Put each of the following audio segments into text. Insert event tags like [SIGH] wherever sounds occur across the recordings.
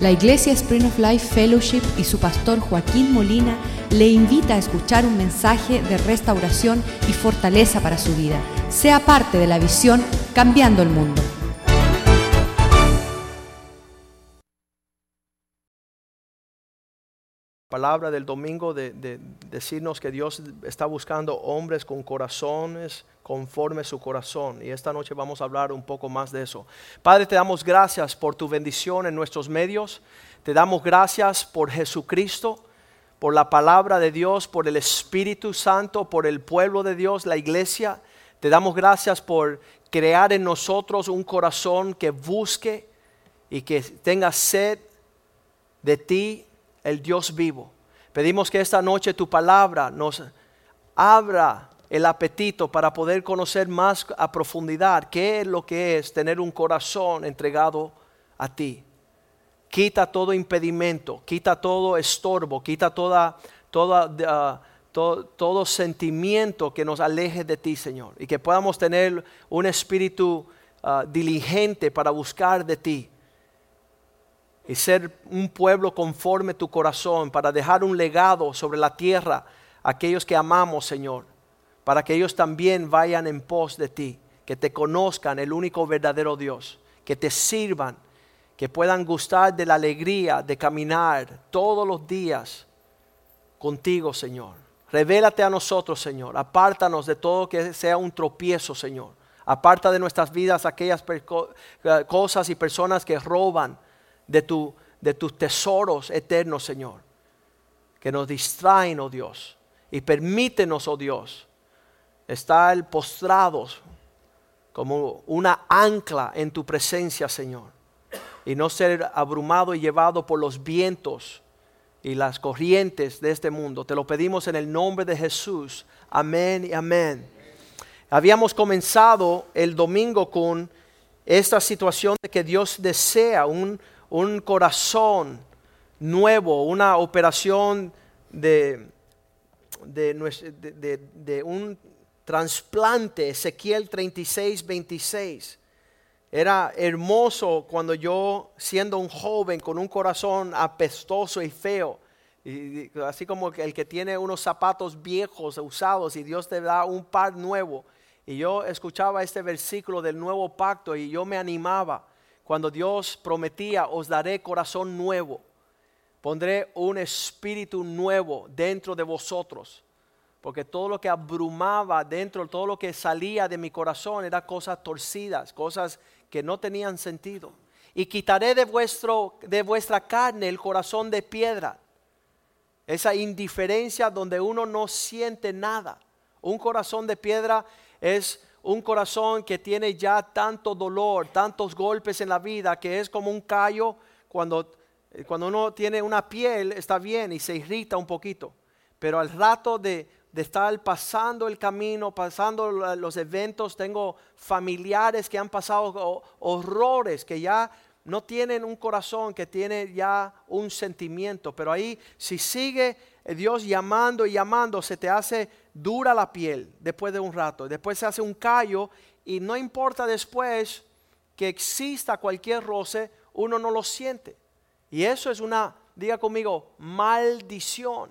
La Iglesia Spring of Life Fellowship y su pastor Joaquín Molina le invita a escuchar un mensaje de restauración y fortaleza para su vida. Sea parte de la visión Cambiando el Mundo. Palabra del domingo de, de, decirnos que Dios está buscando hombres con corazones conforme su corazón. Y esta noche vamos a hablar un poco más de eso. Padre, te damos gracias por tu bendición en nuestros medios. Te damos gracias por Jesucristo, por la palabra de Dios, por el Espíritu Santo, por el pueblo de Dios, la iglesia. Te damos gracias por crear en nosotros un corazón que busque y que tenga sed de ti el Dios vivo. Pedimos que esta noche tu palabra nos abra el apetito para poder conocer más a profundidad qué es lo que es tener un corazón entregado a ti. Quita todo impedimento, quita todo estorbo, quita toda, toda, uh, todo, sentimiento que nos aleje de ti, Señor. Y que podamos tener un espíritu uh, diligente para buscar de ti y ser un pueblo conforme tu corazón para dejar un legado sobre la tierra a aquellos que amamos, Señor, para que ellos también vayan en pos de ti, que te conozcan el único verdadero Dios, que te sirvan, que puedan gustar de la alegría de caminar todos los días contigo, Señor. Revélate a nosotros, Señor. Apártanos de todo que sea un tropiezo, Señor. Aparta de nuestras vidas aquellas cosas y personas que roban de, tu, de tus tesoros eternos, Señor, que nos distraen, oh Dios, y permítenos, oh Dios, estar postrados como una ancla en tu presencia, Señor, y no ser abrumado y llevado por los vientos y las corrientes de este mundo. Te lo pedimos en el nombre de Jesús. Amén y amén. Habíamos comenzado el domingo con esta situación de que Dios desea un, un corazón nuevo, una operación de, de, un trasplante, Ezequiel 36, 26. Era hermoso cuando yo, siendo un joven con un corazón apestoso y feo, así como el que tiene unos zapatos viejos, usados, y Dios te da un par nuevo. Y yo escuchaba este versículo del nuevo pacto y yo me animaba cuando Dios prometía, os daré corazón nuevo, pondré un espíritu nuevo dentro de vosotros. Porque todo lo que abrumaba dentro, todo lo que salía de mi corazón era cosas torcidas, cosas que no tenían sentido. Y quitaré de, vuestro, de vuestra carne el corazón de piedra. Esa indiferencia donde uno no siente nada. Un corazón de piedra es un corazón que tiene ya tanto dolor, tantos golpes en la vida, que es como un callo cuando, eh, cuando uno tiene una piel, está bien y se irrita un poquito, pero al rato de, de estar pasando el camino, pasando los eventos, tengo familiares que han pasado horrores, que ya no tienen un corazón, que tiene ya un sentimiento, pero ahí si sigue Dios llamando y llamando, se te hace dura la piel después de un rato, después se hace un callo y no importa después que exista cualquier roce, uno no lo siente. Y eso es una, diga conmigo, maldición.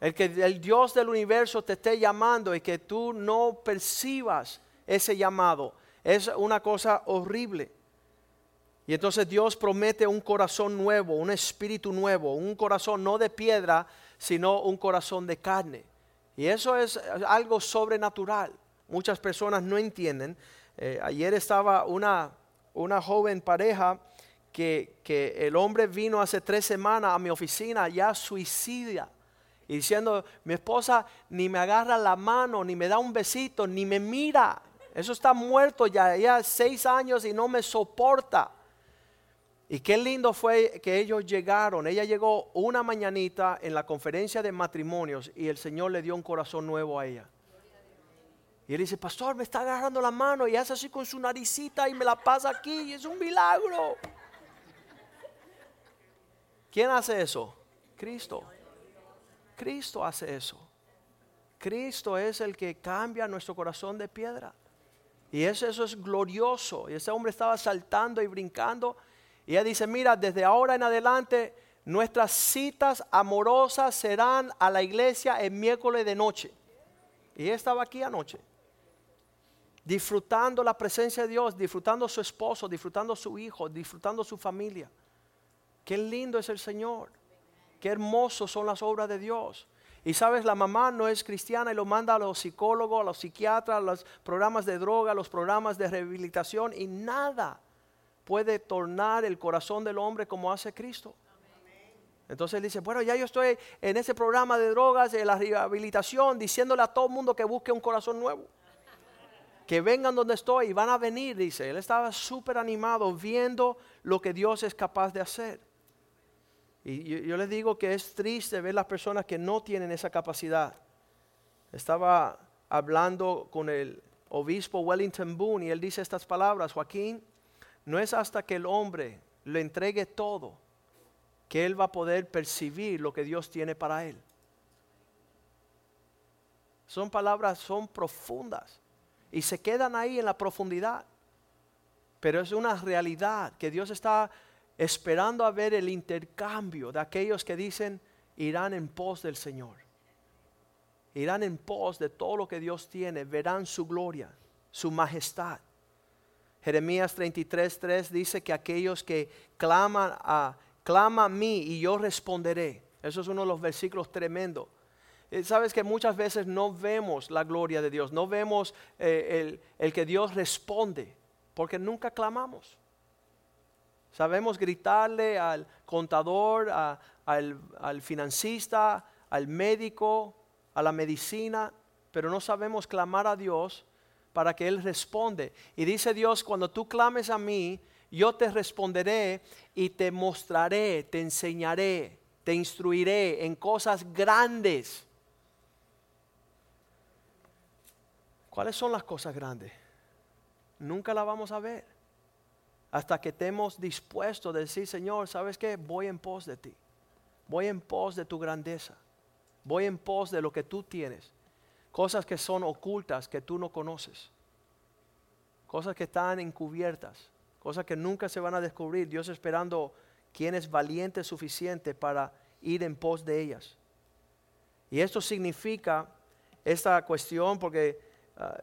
El que el Dios del universo te esté llamando y que tú no percibas ese llamado es una cosa horrible. Y entonces Dios promete un corazón nuevo, un espíritu nuevo, un corazón no de piedra, sino un corazón de carne. Y eso es algo sobrenatural. Muchas personas no entienden. Eh, ayer estaba una, una joven pareja que, que, el hombre vino hace tres semanas a mi oficina ya suicida. Y diciendo, mi esposa ni me agarra la mano, ni me da un besito, ni me mira. Eso está muerto ya, ya seis años y no me soporta. Y qué lindo fue que ellos llegaron. Ella llegó una mañanita en la conferencia de matrimonios y el Señor le dio un corazón nuevo a ella. Y él dice, pastor, me está agarrando la mano y hace así con su naricita y me la pasa aquí y es un milagro. ¿Quién hace eso? Cristo. Cristo hace eso. Cristo es el que cambia nuestro corazón de piedra. Y eso, eso es glorioso. Y ese hombre estaba saltando y brincando Y ella dice, mira, desde ahora en adelante nuestras citas amorosas serán a la iglesia el miércoles de noche. Y ella estaba aquí anoche, disfrutando la presencia de Dios, disfrutando su esposo, disfrutando su hijo, disfrutando su familia. Qué lindo es el Señor. Qué hermosos son las obras de Dios. Y sabes, la mamá no es cristiana y lo manda a los psicólogos, a los psiquiatras, a los programas de droga, a los programas de rehabilitación y nada puede tornar el corazón del hombre como hace Cristo. Entonces él dice, bueno, ya yo estoy en ese programa de drogas, de la rehabilitación, diciéndole a todo el mundo que busque un corazón nuevo. Que vengan donde estoy y van a venir, dice. Él estaba súper animado viendo lo que Dios es capaz de hacer. Y yo, yo, les digo que es triste ver las personas que no tienen esa capacidad. Estaba hablando con el obispo Wellington Boone y él dice estas palabras, Joaquín, no es hasta que el hombre le entregue todo que él va a poder percibir lo que Dios tiene para él. Son palabras, son profundas y se quedan ahí en la profundidad. Pero es una realidad que Dios está esperando a ver el intercambio de aquellos que dicen irán en pos del Señor. Irán en pos de todo lo que Dios tiene, verán su gloria, su majestad. Jeremías 33:3 dice que aquellos que claman a clama a mí y yo responderé. Eso es uno de los versículos tremendos. Eh, sabes que muchas veces no vemos la gloria de Dios, no vemos eh, el, que Dios responde, porque nunca clamamos. Sabemos gritarle al contador, al, al financista, al médico, a la medicina, pero no sabemos clamar a Dios para que Él responde. Y dice Dios, cuando tú clames a mí, yo te responderé y te mostraré, te enseñaré, te instruiré en cosas grandes. ¿Cuáles son las cosas grandes? Nunca las vamos a ver. Hasta que estemos dispuestos a decir, Señor, ¿sabes qué? Voy en pos de ti. Voy en pos de tu grandeza. Voy en pos de lo que tú tienes. Cosas que son ocultas, que tú no conoces. Cosas que están encubiertas cosas que nunca se van a descubrir. Dios esperando quien es valiente suficiente para ir en pos de ellas. Y esto significa esta cuestión porque ah,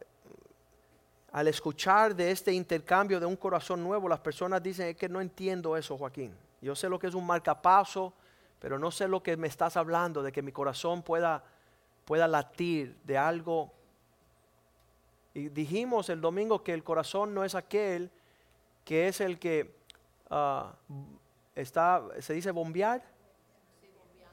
al escuchar de este intercambio de un corazón nuevo, las personas dicen, es que no entiendo eso, Joaquín. Yo sé lo que es un marcapaso, pero no sé lo que me estás hablando, de que mi corazón pueda, pueda latir de algo. Y dijimos el domingo que el corazón no es aquel que es el que ah, está, se dice bombear,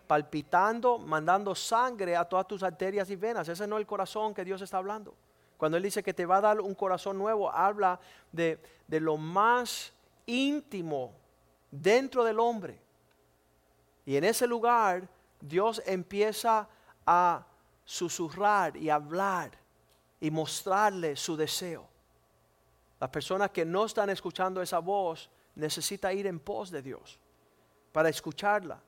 palpitando, mandando sangre a todas tus arterias y venas. Ese no es el corazón que Dios está hablando. Cuando Él dice que te va a dar un corazón nuevo, habla de, de lo más íntimo dentro del hombre. Y en ese lugar Dios empieza a susurrar y hablar y mostrarle su deseo. Las personas que no están escuchando esa voz necesitan ir en pos de Dios para escucharla.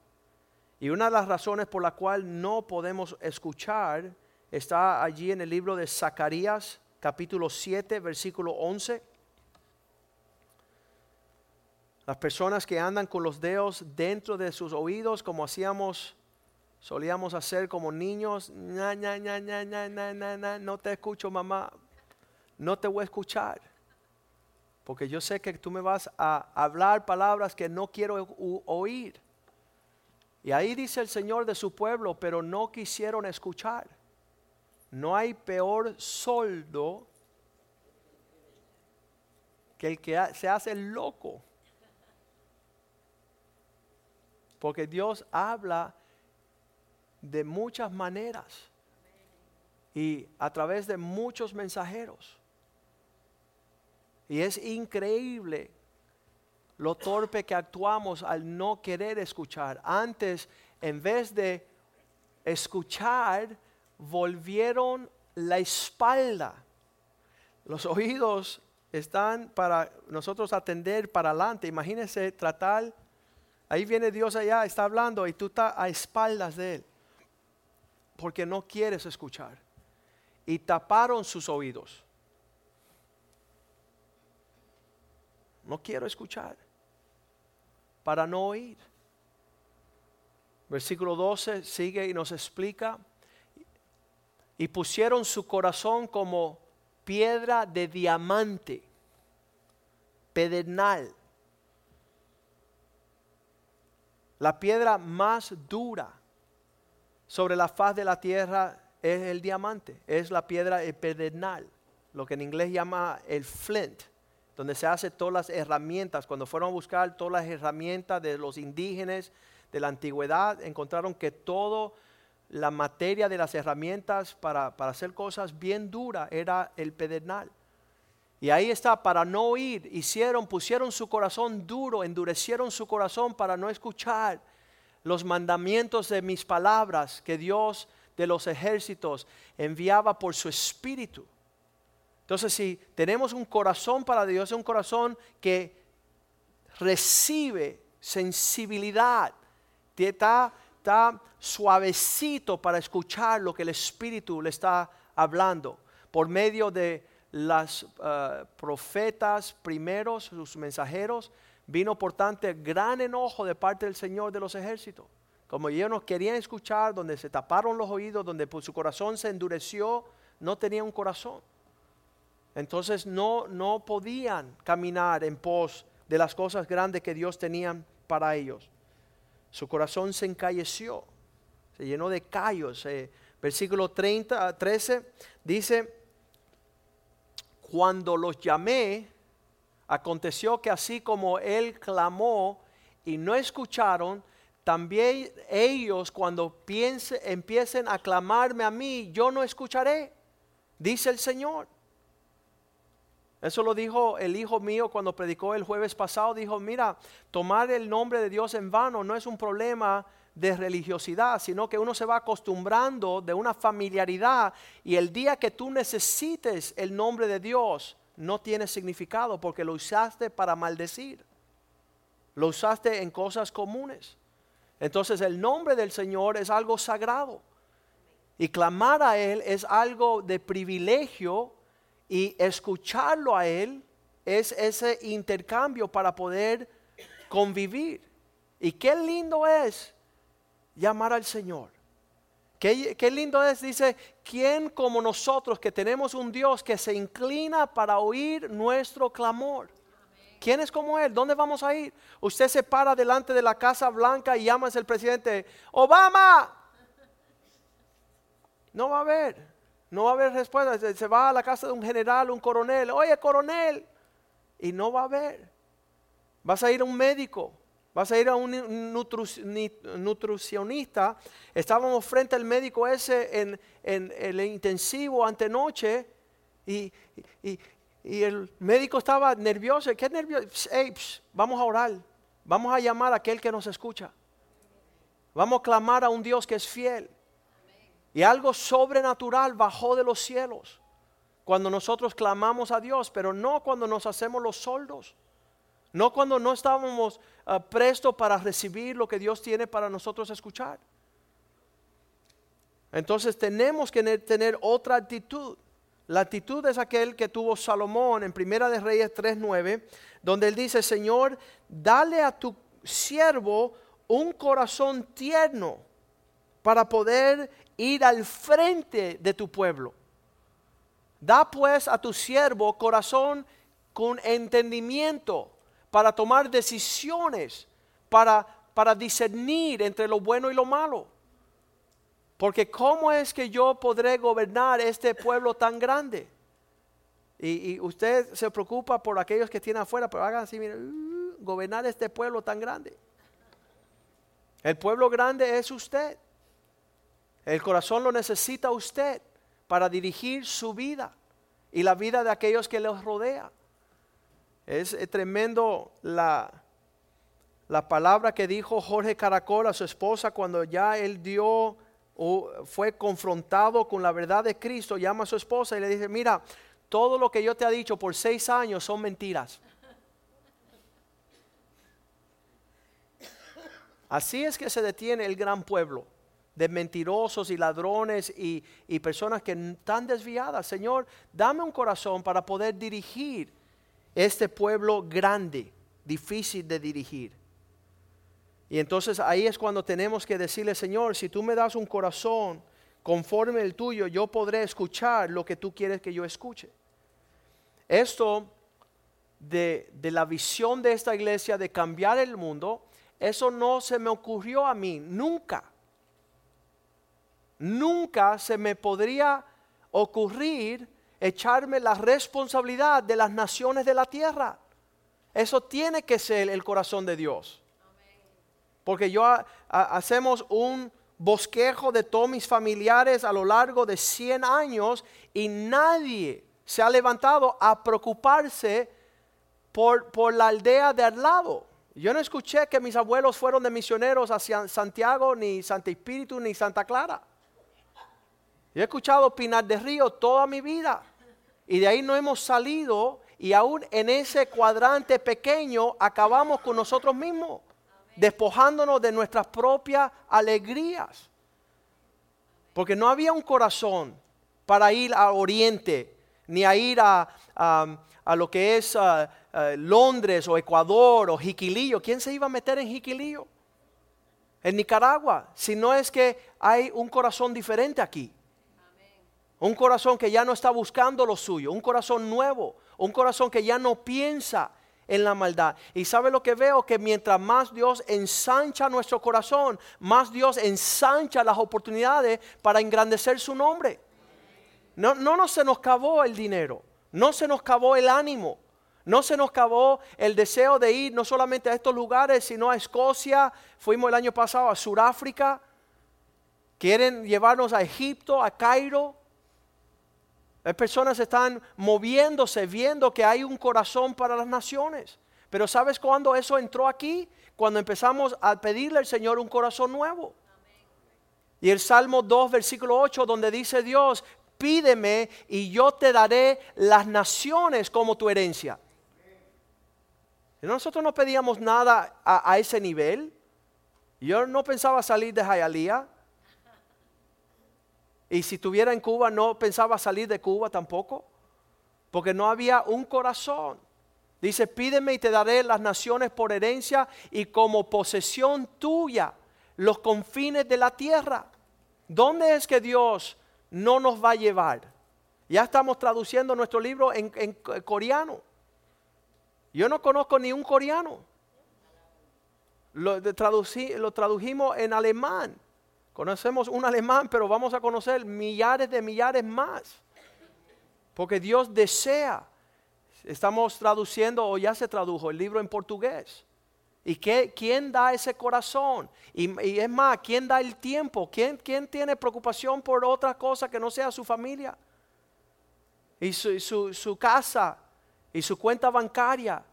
Y una de las razones por la cual no podemos escuchar está allí en el libro de Zacarías, capítulo 7, versículo 11. Las personas que andan con los dedos dentro de sus oídos, como hacíamos, solíamos hacer como niños, no te escucho mamá, no te voy a escuchar porque yo sé que tú me vas a hablar palabras que no quiero oír. Y ahí dice el Señor de su pueblo, pero no quisieron escuchar. No hay peor soldo que el que se hace loco. Porque Dios habla de muchas maneras y a través de muchos mensajeros. Y es increíble lo torpe que actuamos al no querer escuchar. Antes, en vez de escuchar, volvieron la espalda. Los oídos están para nosotros atender para adelante. Imagínense tratar, ahí viene Dios allá, está hablando y tú estás a espaldas de Él. Porque no quieres escuchar. Y taparon sus oídos. No quiero escuchar. para no oír. Versículo 12 sigue y nos explica, y pusieron su corazón como piedra de diamante, pedernal, la piedra más dura sobre la faz de la tierra es el diamante, es la piedra pedernal, lo que en inglés llama el flint, donde se hace todas las herramientas. Cuando fueron a buscar todas las herramientas de los indígenas de la antigüedad, encontraron que toda la materia de las herramientas para, para hacer cosas bien duras era el pedernal. Y ahí está, para no oír, hicieron, pusieron su corazón duro, endurecieron su corazón para no escuchar los mandamientos de mis palabras que Dios de los ejércitos enviaba por su espíritu. Entonces, si tenemos un corazón para Dios, es un corazón que recibe sensibilidad, está, suavecito para escuchar lo que el Espíritu le está hablando por medio de las eh, profetas primeros, sus mensajeros, vino por tanto gran enojo de parte del Señor de los ejércitos. Como ellos no querían escuchar, donde se taparon los oídos, donde su corazón se endureció, no tenían un corazón. Entonces no, no podían caminar en pos de las cosas grandes que Dios tenía para ellos. Su corazón se encalleció, se llenó de callos. Eh, versículo 30, 13 dice, cuando los llamé, aconteció que así como él clamó y no escucharon, también ellos cuando empiecen a clamarme a mí, yo no escucharé, dice el Señor. Eso lo dijo el hijo mío cuando predicó el jueves pasado. Dijo, mira, tomar el nombre de Dios en vano no es un problema de religiosidad, sino que uno se va acostumbrando de una familiaridad y el día que tú necesites el nombre de Dios no tiene significado porque lo usaste para maldecir. Lo usaste en cosas comunes. Entonces el nombre del Señor es algo sagrado. Y clamar a Él es algo de privilegio y escucharlo a Él es ese intercambio para poder convivir. Y qué lindo es llamar al Señor. Qué, lindo es, dice, ¿quién como nosotros que tenemos un Dios que se inclina para oír nuestro clamor? ¿Quién es como Él? ¿Dónde vamos a ir? Usted se para delante de la Casa Blanca y llama al presidente, Obama. No va a haber, no va a haber respuesta. Se va a la casa de un general, un coronel, oye coronel, y no va a haber. Vas a ir a un médico, vas a ir a un nutricionista. Estábamos frente al médico ese en, el intensivo antenoche y, y, y el médico estaba nervioso. ¿Qué nervioso? vamos a orar. Vamos a llamar a aquel que nos escucha. Vamos a clamar a un Dios que es fiel. Y algo sobrenatural bajó de los cielos cuando nosotros clamamos a Dios, pero no cuando nos hacemos los soldos. No cuando no estábamos uh, prestos para recibir lo que Dios tiene para nosotros escuchar. Entonces tenemos que tener otra actitud. La actitud es aquel que tuvo Salomón en Primera de Reyes 3:9, donde él dice, "Señor, dale a tu siervo un corazón tierno para poder ir al frente de tu pueblo. Da pues a tu siervo corazón con entendimiento para tomar decisiones, para, para discernir entre lo bueno y lo malo. Porque ¿cómo es que yo podré gobernar este pueblo tan grande? Y, usted se preocupa por aquellos que tienen afuera, pero hagan así, miren, uh, gobernar este pueblo tan grande. El pueblo grande es usted. El corazón lo necesita usted para dirigir su vida y la vida de aquellos que los rodea. Es tremendo la, la palabra que dijo Jorge Caracol a su esposa cuando ya él dio o fue confrontado con la verdad de Cristo, llama a su esposa y le dice, mira, todo lo que yo te he dicho por seis años son mentiras. Así es que se detiene el gran pueblo de mentirosos y ladrones y, y, personas que están desviadas. Señor, dame un corazón para poder dirigir este pueblo grande, difícil de dirigir. Y entonces ahí es cuando tenemos que decirle, Señor, si tú me das un corazón conforme el tuyo, yo podré escuchar lo que tú quieres que yo escuche. Esto de, de la visión de esta iglesia de cambiar el mundo, eso no se me ocurrió a mí, nunca. Nunca se me podría ocurrir echarme la responsabilidad de las naciones de la tierra. Eso tiene que ser el corazón de Dios. Porque yo hacemos un bosquejo de todos mis familiares a lo largo de 100 años y nadie se ha levantado a preocuparse por, por la aldea de al lado. Yo no escuché que mis abuelos fueron de misioneros hacia Santiago, ni Santa Espíritu, ni Santa Clara. Yo he escuchado Pinar de Río toda mi vida. Y de ahí no hemos salido y aún en ese cuadrante pequeño acabamos con nosotros mismos, despojándonos de nuestras propias alegrías. Porque no había un corazón para ir al oriente, ni a ir a, lo que es Londres o Ecuador o Jiquilillo. ¿Quién se iba a meter en Jiquilillo? En Nicaragua, si no es que hay un corazón diferente aquí. Un corazón que ya no está buscando lo suyo, un corazón nuevo, un corazón que ya no piensa en la maldad. Y sabe lo que veo, que mientras más Dios ensancha nuestro corazón, más Dios ensancha las oportunidades para engrandecer su nombre. No, no, se nos acabó el dinero, no se nos acabó el ánimo, no se nos acabó el deseo de ir no solamente a estos lugares, sino a Escocia. Fuimos el año pasado a Sudáfrica. Quieren llevarnos a Egipto, a Cairo. Hay personas están moviéndose, viendo que hay un corazón para las naciones. Pero ¿sabes cuándo eso entró aquí? Cuando empezamos a pedirle al Señor un corazón nuevo. Y el Salmo 2, versículo 8, donde dice Dios, pídeme y yo te daré las naciones como tu herencia. Nosotros no pedíamos nada a, a ese nivel. Yo no pensaba salir de Jayalía. Y si estuviera en Cuba, no pensaba salir de Cuba tampoco, porque no había un corazón. Dice, pídeme y te daré las naciones por herencia y como posesión tuya los confines de la tierra. ¿Dónde es que Dios no nos va a llevar? Ya estamos traduciendo nuestro libro en, coreano. Yo no conozco ni un coreano. Lo, lo tradujimos en alemán. Conocemos un alemán, pero vamos a conocer millares de millares más. Porque Dios desea. Estamos traduciendo, o ya se tradujo, el libro en portugués. ¿Y qué, quién da ese corazón? Y, es más, ¿quién da el tiempo? ¿Quién, ¿Quién tiene preocupación por otra cosa que no sea su familia? Y su, su casa, y su cuenta bancaria.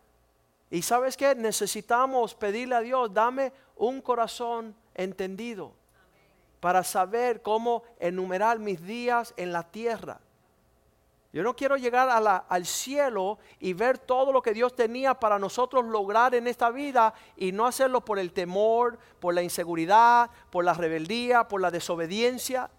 Y sabes qué? Necesitamos pedirle a Dios, dame un corazón entendido para saber cómo enumerar mis días en la tierra. Yo no quiero llegar al cielo y ver todo lo que Dios tenía para nosotros lograr en esta vida y no hacerlo por el temor, por la inseguridad, por la rebeldía, por la desobediencia,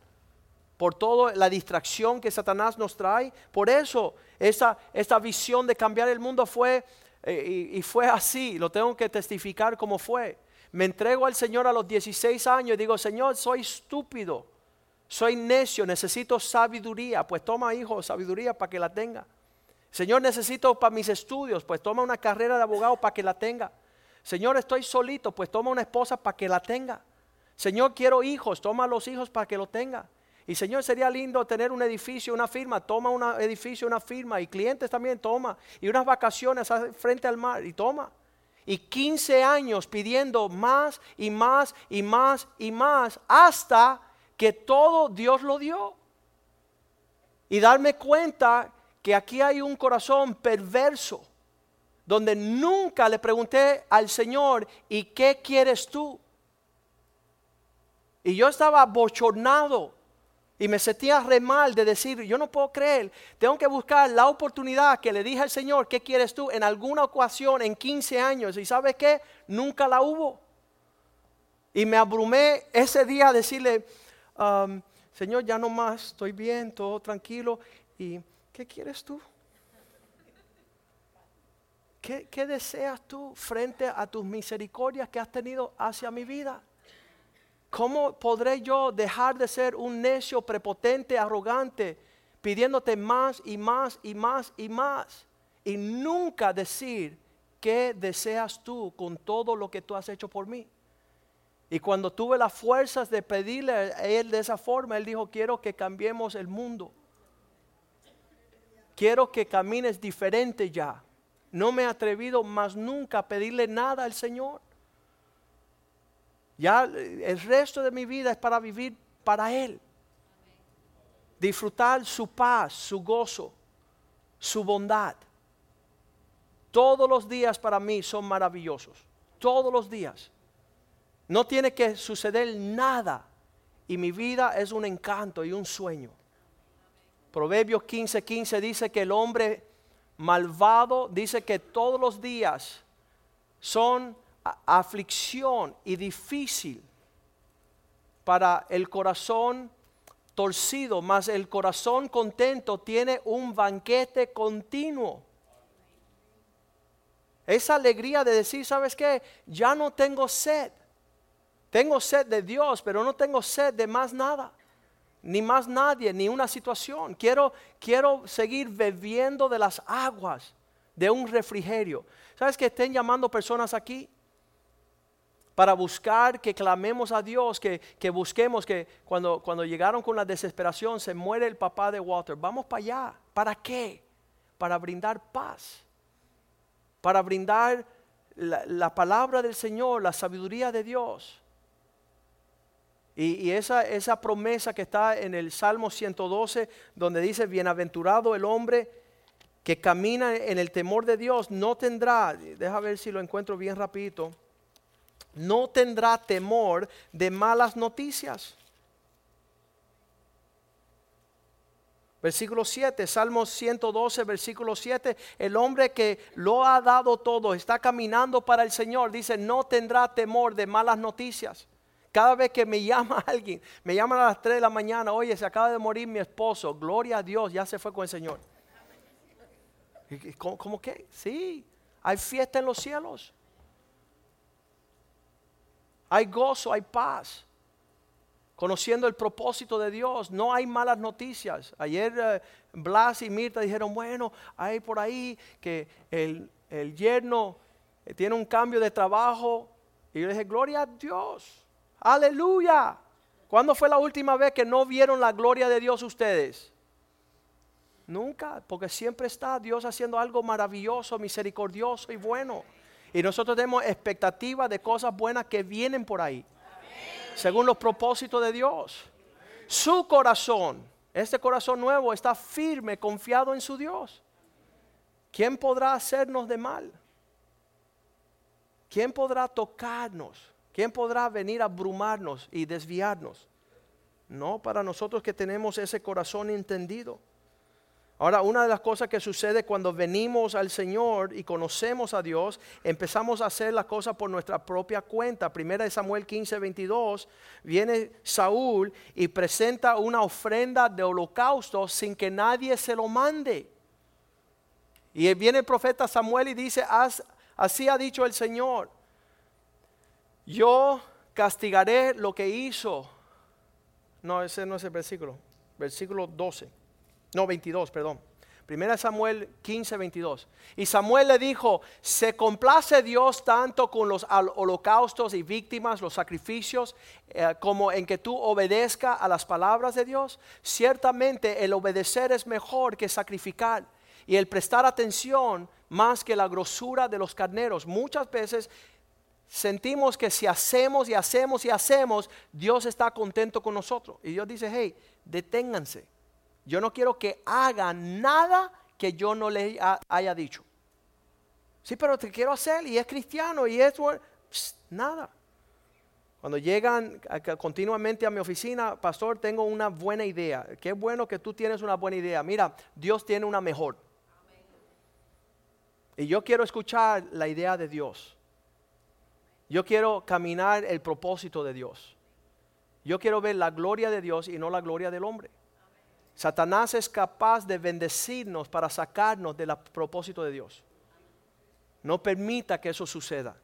por toda la distracción que Satanás nos trae. Por eso esta, esta visión de cambiar el mundo fue, eh, y fue así, lo tengo que testificar como fue me entrego al Señor a los 16 años y digo, Señor, soy estúpido, soy necio, necesito sabiduría. Pues toma, hijo, sabiduría para que la tenga. Señor, necesito para mis estudios, pues toma una carrera de abogado para que la tenga. Señor, estoy solito, pues toma una esposa para que la tenga. Señor, quiero hijos, toma los hijos para que lo tenga. Y Señor, sería lindo tener un edificio, una firma, toma un edificio, una firma. Y clientes también toma. Y unas vacaciones frente al mar y toma. Y 15 años pidiendo más y más y más y más hasta que todo Dios lo dio. Y darme cuenta que aquí hay un corazón perverso, donde nunca le pregunté al Señor, ¿y qué quieres tú? Y yo estaba bochornado y me sentía re mal de decir, yo no puedo creer, tengo que buscar la oportunidad que le dije al Señor, ¿qué quieres tú? En alguna ocasión, en 15 años, y ¿sabes qué? Nunca la hubo. Y me abrumé ese día a decirle, um, Señor, ya no más, estoy bien, todo tranquilo. ¿Y qué quieres tú? ¿Qué, ¿Qué deseas tú frente a tus misericordias que has tenido hacia mi vida? ¿Cómo podré yo dejar de ser un necio, prepotente, arrogante, pidiéndote más y más y más y más? Y nunca decir qué deseas tú con todo lo que tú has hecho por mí. Y cuando tuve las fuerzas de pedirle a él de esa forma, él dijo, quiero que cambiemos el mundo. Quiero que camines diferente ya. No me he atrevido más nunca a pedirle nada al Señor. Ya el resto de mi vida es para vivir para Él. Disfrutar su paz, su gozo, su bondad. Todos los días para mí son maravillosos. Todos los días. No tiene que suceder nada y mi vida es un encanto y un sueño. Proverbios 15:15 15 dice que el hombre malvado dice que todos los días son aflicción y difícil para el corazón torcido, mas el corazón contento tiene un banquete continuo. Esa alegría de decir, ¿sabes qué? Ya no tengo sed. Tengo sed de Dios, pero no tengo sed de más nada. Ni más nadie, ni una situación. Quiero, quiero seguir bebiendo de las aguas de un refrigerio. ¿Sabes que estén llamando personas aquí? Para buscar que clamemos a Dios, que, que busquemos que cuando, cuando llegaron con la desesperación se muere el papá de Walter. Vamos para allá. ¿Para qué? Para brindar paz. Para brindar la palabra del Señor, la sabiduría de Dios y, esa, esa promesa que está en el Salmo 112, donde dice, bienaventurado el hombre que camina en el temor de Dios, no tendrá, deja ver si lo encuentro bien rapidito, no tendrá temor de malas noticias. Versículo 7, Salmo 112, versículo 7, el hombre que lo ha dado todo, está caminando para el Señor, dice, no tendrá temor de malas noticias. Cada vez que me llama [LAUGHS] alguien, me llaman a las 3 de la mañana, oye, se acaba de morir mi esposo, gloria a Dios, ya se fue con el Señor. ¿Cómo, cómo qué? Sí, hay fiesta en los cielos. Hay gozo, hay paz. Conociendo el propósito de Dios, no hay malas noticias. Ayer eh, Blas y Mirta dijeron, bueno, hay por ahí que el, el yerno eh, tiene un cambio de trabajo. Y yo le dije, gloria a Dios. Aleluya. ¿Cuándo fue la última vez que no vieron la gloria de Dios ustedes? Nunca, porque siempre está Dios haciendo algo maravilloso, misericordioso y bueno. Y nosotros tenemos expectativa de cosas buenas que vienen por ahí, según los propósitos de Dios. Su corazón, este corazón nuevo, está firme, confiado en su Dios. ¿Quién podrá hacernos de mal? ¿Quién podrá tocarnos? ¿Quién podrá venir a abrumarnos y desviarnos? No para nosotros que tenemos ese corazón entendido. Ahora, una de las cosas que sucede cuando venimos al Señor y conocemos a Dios, empezamos a hacer las cosas por nuestra propia cuenta. Primera de Samuel 15, 22, viene Saúl y presenta una ofrenda de holocausto sin que nadie se lo mande. Y viene el profeta Samuel y dice, así ha dicho el Señor yo castigaré lo que hizo. No, ese no es el versículo. Versículo 12. No, 22, perdón. Primera Samuel 15, 22. Y Samuel le dijo, ¿se complace Dios tanto con los holocaustos y víctimas, los sacrificios, eh, como en que tú obedezca a las palabras de Dios? Ciertamente el obedecer es mejor que sacrificar y el prestar atención más que la grosura de los carneros. Muchas veces sentimos que si hacemos y hacemos y hacemos, Dios está contento con nosotros. Y Dios dice, hey, deténganse. Yo no quiero que hagan nada que yo no les haya dicho. Sí, pero te quiero hacer y es cristiano y es nada. Cuando llegan continuamente a mi oficina, pastor, tengo una buena idea. Qué bueno que tú tienes una buena idea. Mira, Dios tiene una mejor. Y yo quiero escuchar la idea de Dios. Yo quiero caminar el propósito de Dios. Yo quiero ver la gloria de Dios y no la gloria del hombre. Satanás es capaz de bendecirnos para sacarnos del propósito de Dios. No permita que eso suceda.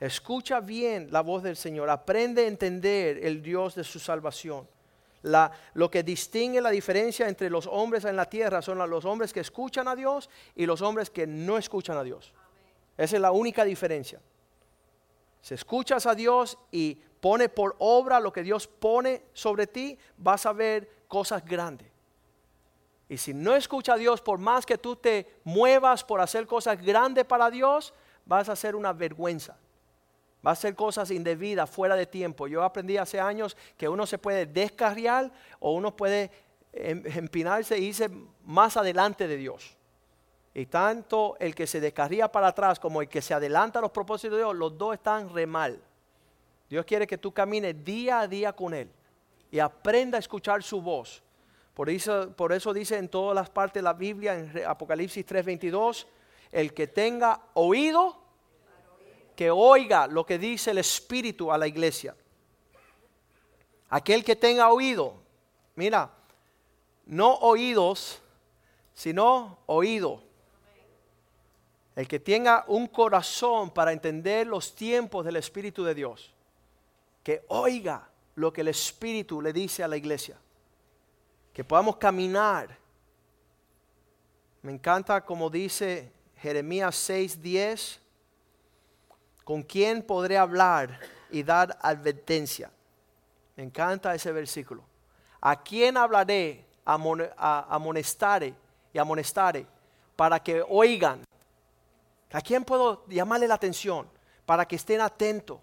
Escucha bien la voz del Señor. Aprende a entender el Dios de su salvación. lo que distingue la diferencia entre los hombres en la tierra son los hombres que escuchan a Dios y los hombres que no escuchan a Dios. Esa es la única diferencia. Si escuchas a Dios y pone por obra lo que Dios pone sobre ti, vas a ver cosas grandes. Y si no escuchas a Dios, por más que tú te muevas por hacer cosas grandes para Dios, vas a hacer una vergüenza. Va a hacer cosas indebidas, fuera de tiempo. Yo aprendí hace años que uno se puede descarriar o uno puede em, empinarse e irse más adelante de Dios. Y tanto el que se descarría para atrás como el que se adelanta a los propósitos de Dios, los dos están re mal. Dios quiere que tú camines día a día con Él y aprenda a escuchar su voz. Por eso, por eso dice en todas las partes de la Biblia, en Apocalipsis 3:22, el que tenga oído, que oiga lo que dice el Espíritu a la iglesia. Aquel que tenga oído, mira, no oídos, sino oído. El que tenga un corazón para entender los tiempos del Espíritu de Dios, que oiga lo que el Espíritu le dice a la iglesia, que podamos caminar. Me encanta como dice Jeremías 6:10 ¿Con quién podré hablar y dar advertencia? Me encanta ese versículo. ¿A quién hablaré, amonestaré y amonestaré para que oigan? ¿A quién puedo llamarle la atención para que estén atentos,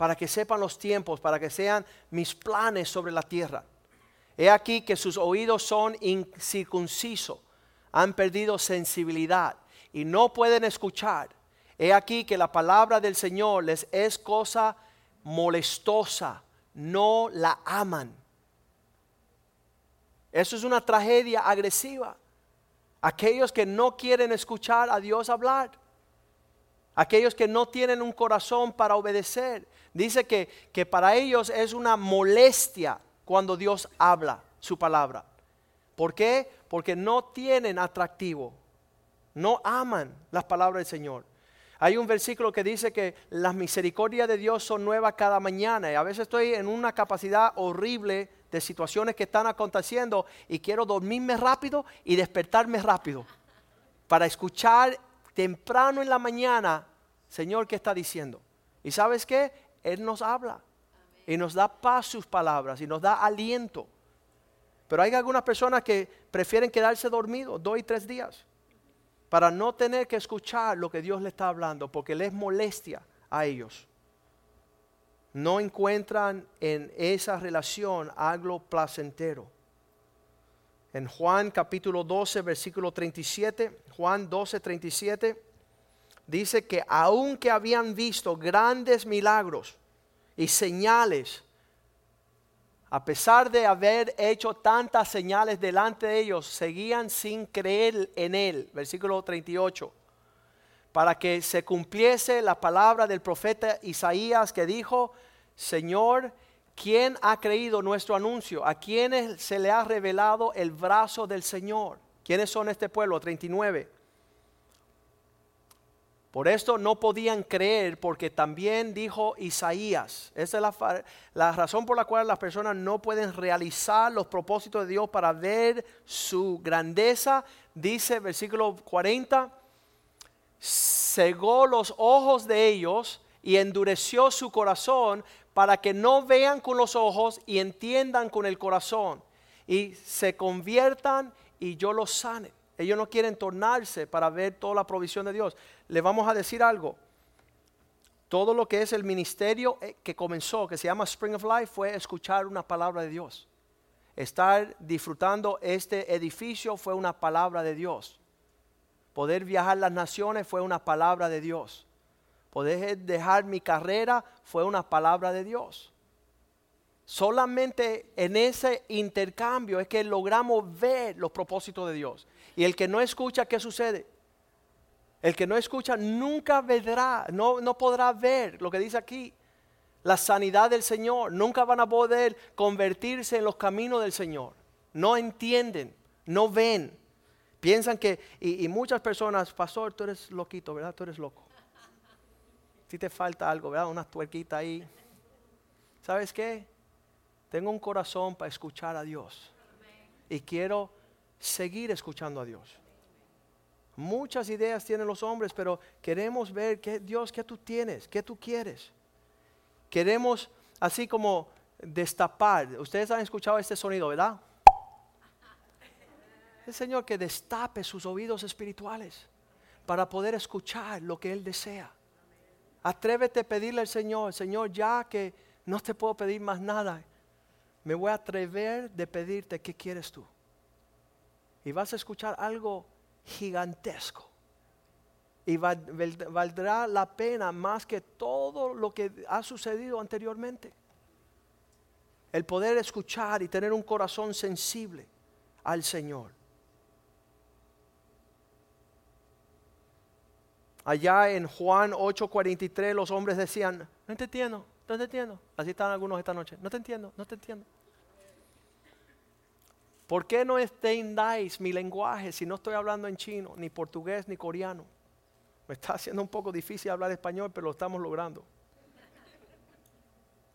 para que sepan los tiempos, para que sean mis planes sobre la tierra? He aquí que sus oídos son incircuncisos, han perdido sensibilidad y no pueden escuchar He aquí que la palabra del Señor les es cosa molestosa, no la aman. Eso es una tragedia agresiva. Aquellos que no quieren escuchar a Dios hablar. Aquellos que no tienen un corazón para obedecer. Dice que, que para ellos es una molestia cuando Dios habla su palabra. ¿Por qué? Porque no tienen atractivo. No aman las palabras del Señor. Hay un versículo que dice que las misericordias de Dios son nuevas cada mañana y a veces estoy en una capacidad horrible de situaciones que están aconteciendo y quiero dormirme rápido y despertarme rápido para escuchar temprano en la mañana, Señor, ¿qué está diciendo? ¿Y sabes qué? Él nos habla y nos da paz sus palabras y nos da aliento. Pero hay algunas personas que prefieren quedarse dormidos dos y tres días para no tener que escuchar lo que Dios le está hablando, porque les molestia a ellos. No encuentran en esa relación algo placentero. En Juan capítulo 12, versículo 37, Juan 12, 37, dice que aunque habían visto grandes milagros y señales, a pesar de haber hecho tantas señales delante de ellos, seguían sin creer en él. Versículo 38. Para que se cumpliese la palabra del profeta Isaías que dijo, Señor, ¿quién ha creído nuestro anuncio? ¿A quién se le ha revelado el brazo del Señor? ¿Quiénes son este pueblo? 39. Por esto no podían creer porque también dijo Isaías. Esa es la, razón por la cual las personas no pueden realizar los propósitos de Dios para ver su grandeza. Dice versículo 40, cegó los ojos de ellos y endureció su corazón para que no vean con los ojos y entiendan con el corazón y se conviertan y yo los sane. Ellos no quieren tornarse para ver toda la provisión de Dios. Le vamos a decir algo. Todo lo que es el ministerio eh, que comenzó, que se llama Spring of Life, fue escuchar una palabra de Dios. Estar disfrutando este edificio fue una palabra de Dios. Poder viajar las naciones fue una palabra de Dios. Poder dejar mi carrera fue una palabra de Dios. Solamente en ese intercambio es que logramos ver los propósitos de Dios. Y el que no escucha, ¿qué sucede? El que no escucha nunca verá, no, no podrá ver lo que dice aquí. La sanidad del Señor. Nunca van a poder convertirse en los caminos del Señor. No entienden, no ven. Piensan que, y, muchas personas, pastor, tú eres loquito, ¿verdad? Tú eres loco. Si te falta algo, ¿verdad? Una tuerquita ahí. ¿Sabes qué? Tengo un corazón para escuchar a Dios. Y quiero seguir escuchando a Dios. Muchas ideas tienen los hombres, pero queremos ver que Dios, ¿qué tú tienes? ¿Qué tú quieres? Queremos, así como destapar. Ustedes han escuchado este sonido, ¿verdad? El Señor que destape sus oídos espirituales para poder escuchar lo que Él desea. Atrévete a pedirle al Señor, Señor, ya que no te puedo pedir más nada, me voy a atrever de pedirte qué quieres tú. Y vas a escuchar algo gigantesco. Y valdrá la pena más que todo lo que ha sucedido anteriormente. El poder escuchar y tener un corazón sensible al Señor. Allá en Juan 8:43 los hombres decían, no te entiendo, no te entiendo. Así están algunos esta noche, no te entiendo, no te entiendo. ¿Por qué no entendáis mi lenguaje si no estoy hablando en chino, ni portugués, ni coreano? Me está haciendo un poco difícil hablar español, pero lo estamos logrando.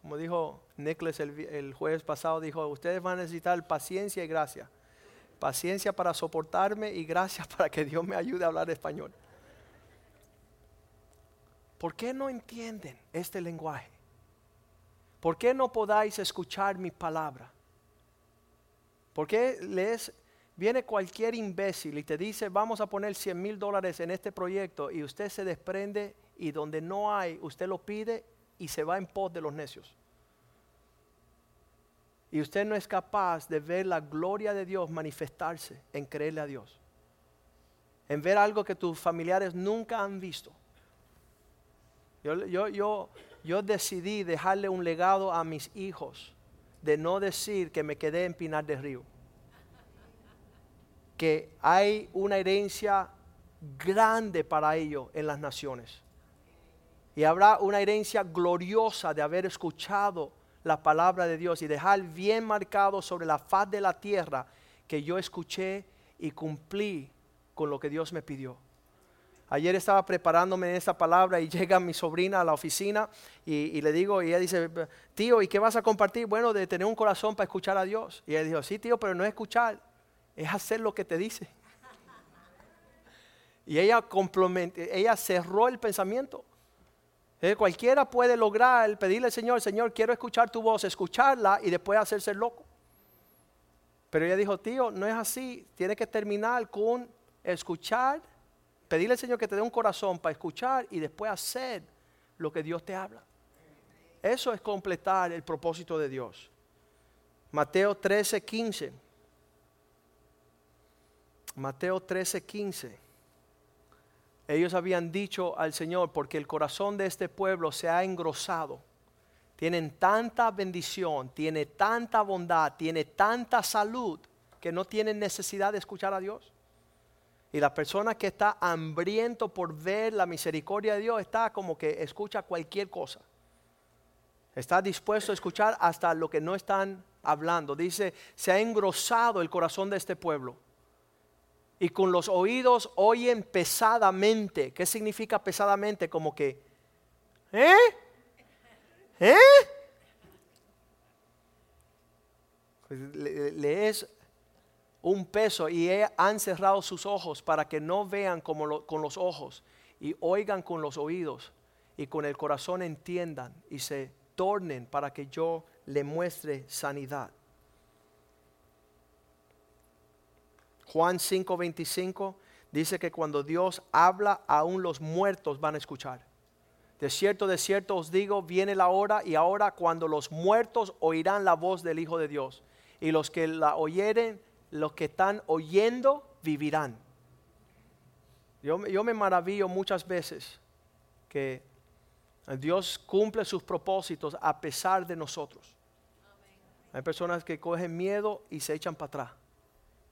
Como dijo Nicholas el, jueves pasado, dijo, ustedes van a necesitar paciencia y gracia. Paciencia para soportarme y gracia [LAUGHS] para que Dios me ayude a hablar español. ¿Por qué no entienden este lenguaje? ¿Por qué no podáis escuchar mi palabra? ¿Por qué viene cualquier imbécil y te dice vamos a poner 100 mil dólares en este proyecto y usted se desprende y donde no hay, usted lo pide y se va en pos de los necios? Y usted no es capaz de ver la gloria de Dios manifestarse en creerle a Dios. En ver algo que tus familiares nunca han visto. Yo, yo, yo, decidí dejarle un legado a mis hijos de no decir que me quedé en Pinar del Río. Que hay una herencia grande para ellos en las naciones. Y habrá una herencia gloriosa de haber escuchado la palabra de Dios y dejar bien marcado sobre la faz de la tierra que yo escuché y cumplí con lo que Dios me pidió. Ayer estaba preparándome esta palabra y [LAUGHS] llega mi sobrina a la oficina y, le digo, y ella dice, tío, ¿y qué vas a compartir? Bueno, de tener un corazón para escuchar a Dios. Y ella dijo, sí, tío, pero no es escuchar, es hacer lo que te dice. [LAUGHS] Y ella, ella cerró el pensamiento. Eh, cualquiera puede lograr pedirle al Señor, Señor, quiero escuchar tu voz, escucharla y después hacerse loco. Pero ella dijo, tío, no es así, tiene que terminar con escuchar Pedirle al Señor que te dé un corazón para escuchar y después hacer lo que Dios te habla. Eso es completar el propósito de Dios. Mateo 13, 15. Mateo 13, 15. Ellos habían dicho al Señor, porque el corazón de este pueblo se ha engrosado. Tienen tanta bendición, tiene tanta bondad, tiene tanta salud, que no tienen necesidad de escuchar a Dios. Y la persona que está hambriento por ver la misericordia de Dios está como que escucha cualquier cosa. Está dispuesto a escuchar hasta lo que no están hablando. Dice, se ha engrosado el corazón de este pueblo. Y con los oídos oyen pesadamente. ¿Qué significa pesadamente? Como que, ¿eh? ¿Eh? Pues le, es un peso y han cerrado sus ojos para que no vean como con los ojos y oigan con los oídos y con el corazón entiendan y se tornen para que yo le muestre sanidad. Juan 5:25 dice que cuando Dios habla, aún los muertos van a escuchar. De cierto, de cierto os digo, viene la hora y ahora cuando los muertos oirán la voz del Hijo de Dios y los que la oyeren los que están oyendo vivirán. Yo, me maravillo muchas veces que Dios cumple sus propósitos a pesar de nosotros. Hay personas que cogen miedo y se echan para atrás.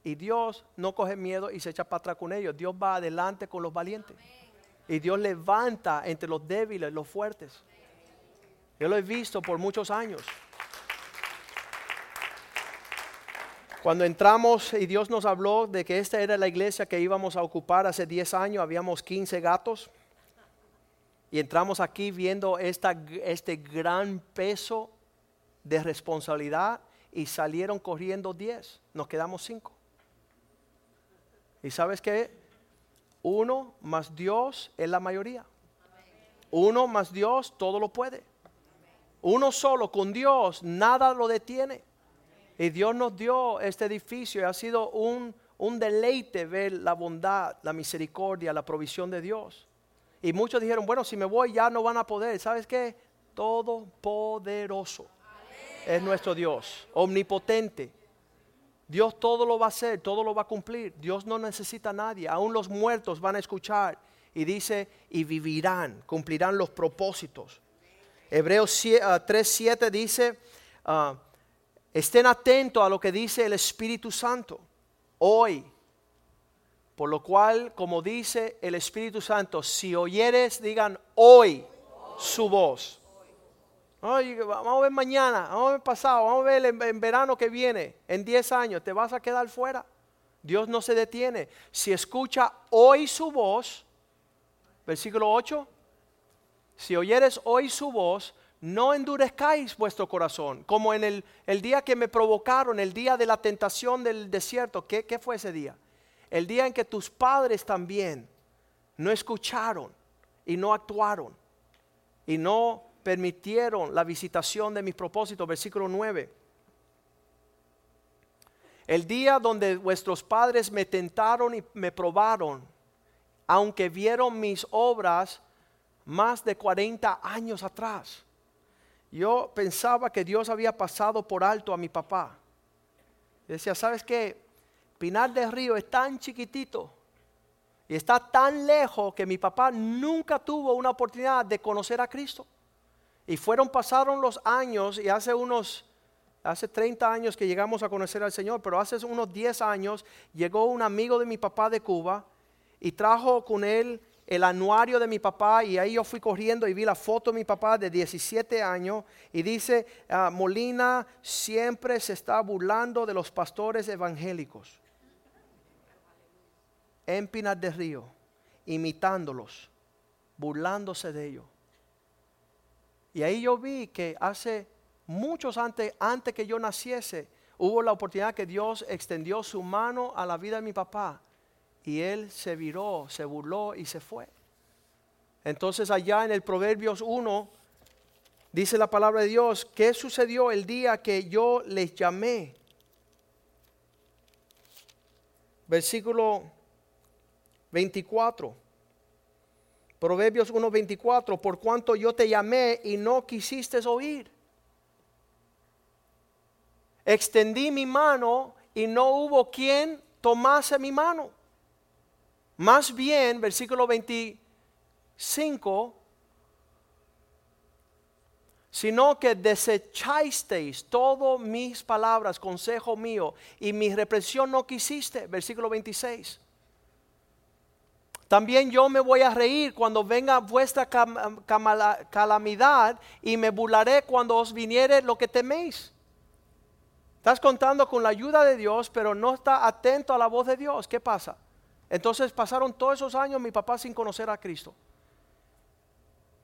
Y Dios no coge miedo y se echa para atrás con ellos. Dios va adelante con los valientes. Y Dios levanta entre los débiles, los fuertes. Yo lo he visto por muchos años. Cuando entramos y Dios nos habló de que esta era la iglesia que íbamos a ocupar hace 10 años, habíamos 15 gatos. Y entramos aquí viendo esta, este gran peso de responsabilidad y salieron corriendo 10. Nos quedamos 5. ¿Y sabes qué? Uno más Dios es la mayoría. Uno más Dios todo lo puede. Uno solo con Dios nada lo detiene. Y Dios nos dio este edificio y ha sido un, un deleite ver la bondad, la misericordia, la provisión de Dios. Y muchos dijeron, bueno, si me voy ya no van a poder. ¿Sabes qué? Todopoderoso es nuestro Dios, omnipotente. Dios todo lo va a hacer, todo lo va a cumplir. Dios no necesita a nadie. Aún los muertos van a escuchar. Y dice, y vivirán, cumplirán los propósitos. Hebreos 3.7 ah, dice, uh, Estén atentos a lo que dice el Espíritu Santo hoy. Por lo cual, como dice el Espíritu Santo, si oyeres, digan hoy su voz. vamos a ver mañana, vamos a ver pasado, vamos a ver en, verano que viene, en 10 años, te vas a quedar fuera. Dios no se detiene. Si escucha hoy su voz, versículo 8, si oyeres hoy su voz, no endurezcáis vuestro corazón, como en el, día que me provocaron, el día de la tentación del desierto. ¿Qué, ¿Qué fue ese día? El día en que tus padres también no escucharon y no actuaron y no permitieron la visitación de mis propósitos. Versículo 9. El día donde vuestros padres me tentaron y me probaron, aunque vieron mis obras más de 40 años atrás yo pensaba que Dios había pasado por alto a mi papá. decía, ¿sabes qué? Pinar del Río es tan chiquitito y está tan lejos que mi papá nunca tuvo una oportunidad de conocer a Cristo. Y fueron, pasaron los años y hace unos, hace 30 años que llegamos a conocer al Señor, pero hace unos 10 años llegó un amigo de mi papá de Cuba y trajo con él el anuario de mi papá y ahí yo fui corriendo y vi la foto de mi papá de 17 años y dice, ah, Molina siempre se está burlando de los pastores evangélicos en Pinar de Río, imitándolos, burlándose de ellos. Y ahí yo vi que hace muchos antes, antes que yo naciese, hubo la oportunidad que Dios extendió su mano a la vida de mi papá y él se viró, se burló y se fue. Entonces allá en el Proverbios 1 dice la palabra de Dios, ¿qué sucedió el día que yo les llamé? Versículo 24. Proverbios 1:24, por cuanto yo te llamé y no quisiste oír. Extendí mi mano y no hubo quien tomase mi mano. Más bien, versículo 25, sino que desechasteis todas mis palabras, consejo mío, y mi represión no quisiste, versículo 26. También yo me voy a reír cuando venga vuestra calamidad y me burlaré cuando os viniere lo que teméis. Estás contando con la ayuda de Dios, pero no está atento a la voz de Dios. ¿Qué pasa? Entonces pasaron todos esos años mi papá sin conocer a Cristo.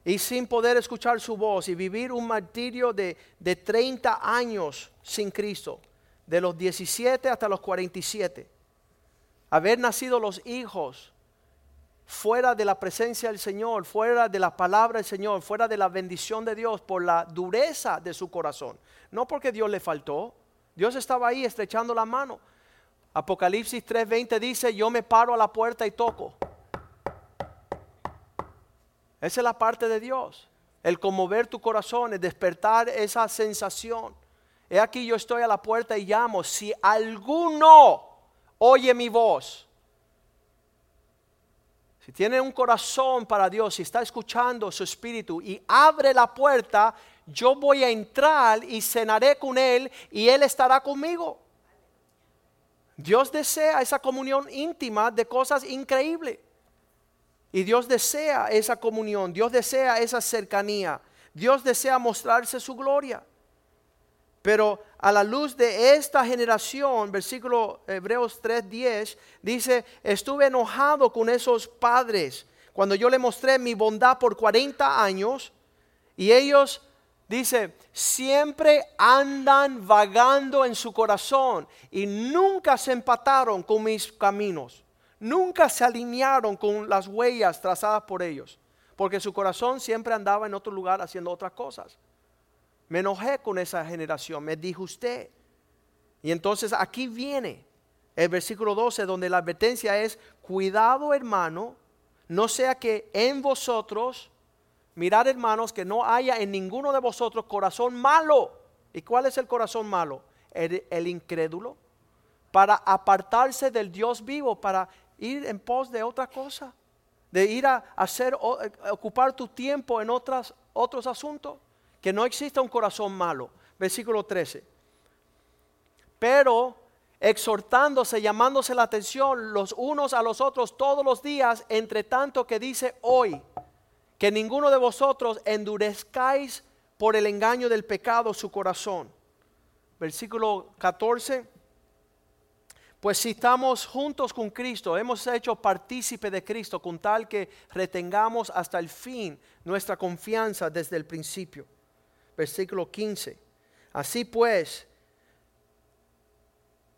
Y sin poder escuchar su voz y vivir un martirio de, de 30 años sin Cristo. De los 17 hasta los 47. Haber nacido los hijos fuera de la presencia del Señor, fuera de la palabra del Señor, fuera de la bendición de Dios por la dureza de su corazón. No porque Dios le faltó. Dios estaba ahí estrechando la mano. Apocalipsis 3:20 dice, yo me paro a la puerta y toco. Esa es la parte de Dios. El conmover tu corazón, el despertar esa sensación. He aquí yo estoy a la puerta y llamo. Si alguno oye mi voz, si tiene un corazón para Dios, si está escuchando su espíritu y abre la puerta, yo voy a entrar y cenaré con él y él estará conmigo. Dios desea esa comunión íntima de cosas increíbles. Y Dios desea esa comunión, Dios desea esa cercanía, Dios desea mostrarse su gloria. Pero a la luz de esta generación, versículo Hebreos 3:10, dice, estuve enojado con esos padres cuando yo le mostré mi bondad por 40 años y ellos, dice, siempre andan vagando en su corazón y nunca se empataron con mis caminos, nunca se alinearon con las huellas trazadas por ellos, porque su corazón siempre andaba en otro lugar haciendo otras cosas. Me enojé con esa generación, me dijo usted. Y entonces aquí viene el versículo 12 donde la advertencia es, cuidado hermano, no sea que en vosotros, mirad hermanos, que no haya en ninguno de vosotros corazón malo. ¿Y cuál es el corazón malo? El, incrédulo. Para apartarse del Dios vivo, para ir en pos de otra cosa, de ir a hacer, ocupar tu tiempo en otras, otros asuntos que no exista un corazón malo. Versículo 13. Pero exhortándose, llamándose la atención los unos a los otros todos los días, entre tanto que dice hoy, que ninguno de vosotros endurezcáis por el engaño del pecado su corazón. Versículo 14. Pues si estamos juntos con Cristo, hemos hecho partícipe de Cristo con tal que retengamos hasta el fin nuestra confianza desde el principio versículo 15. Así pues,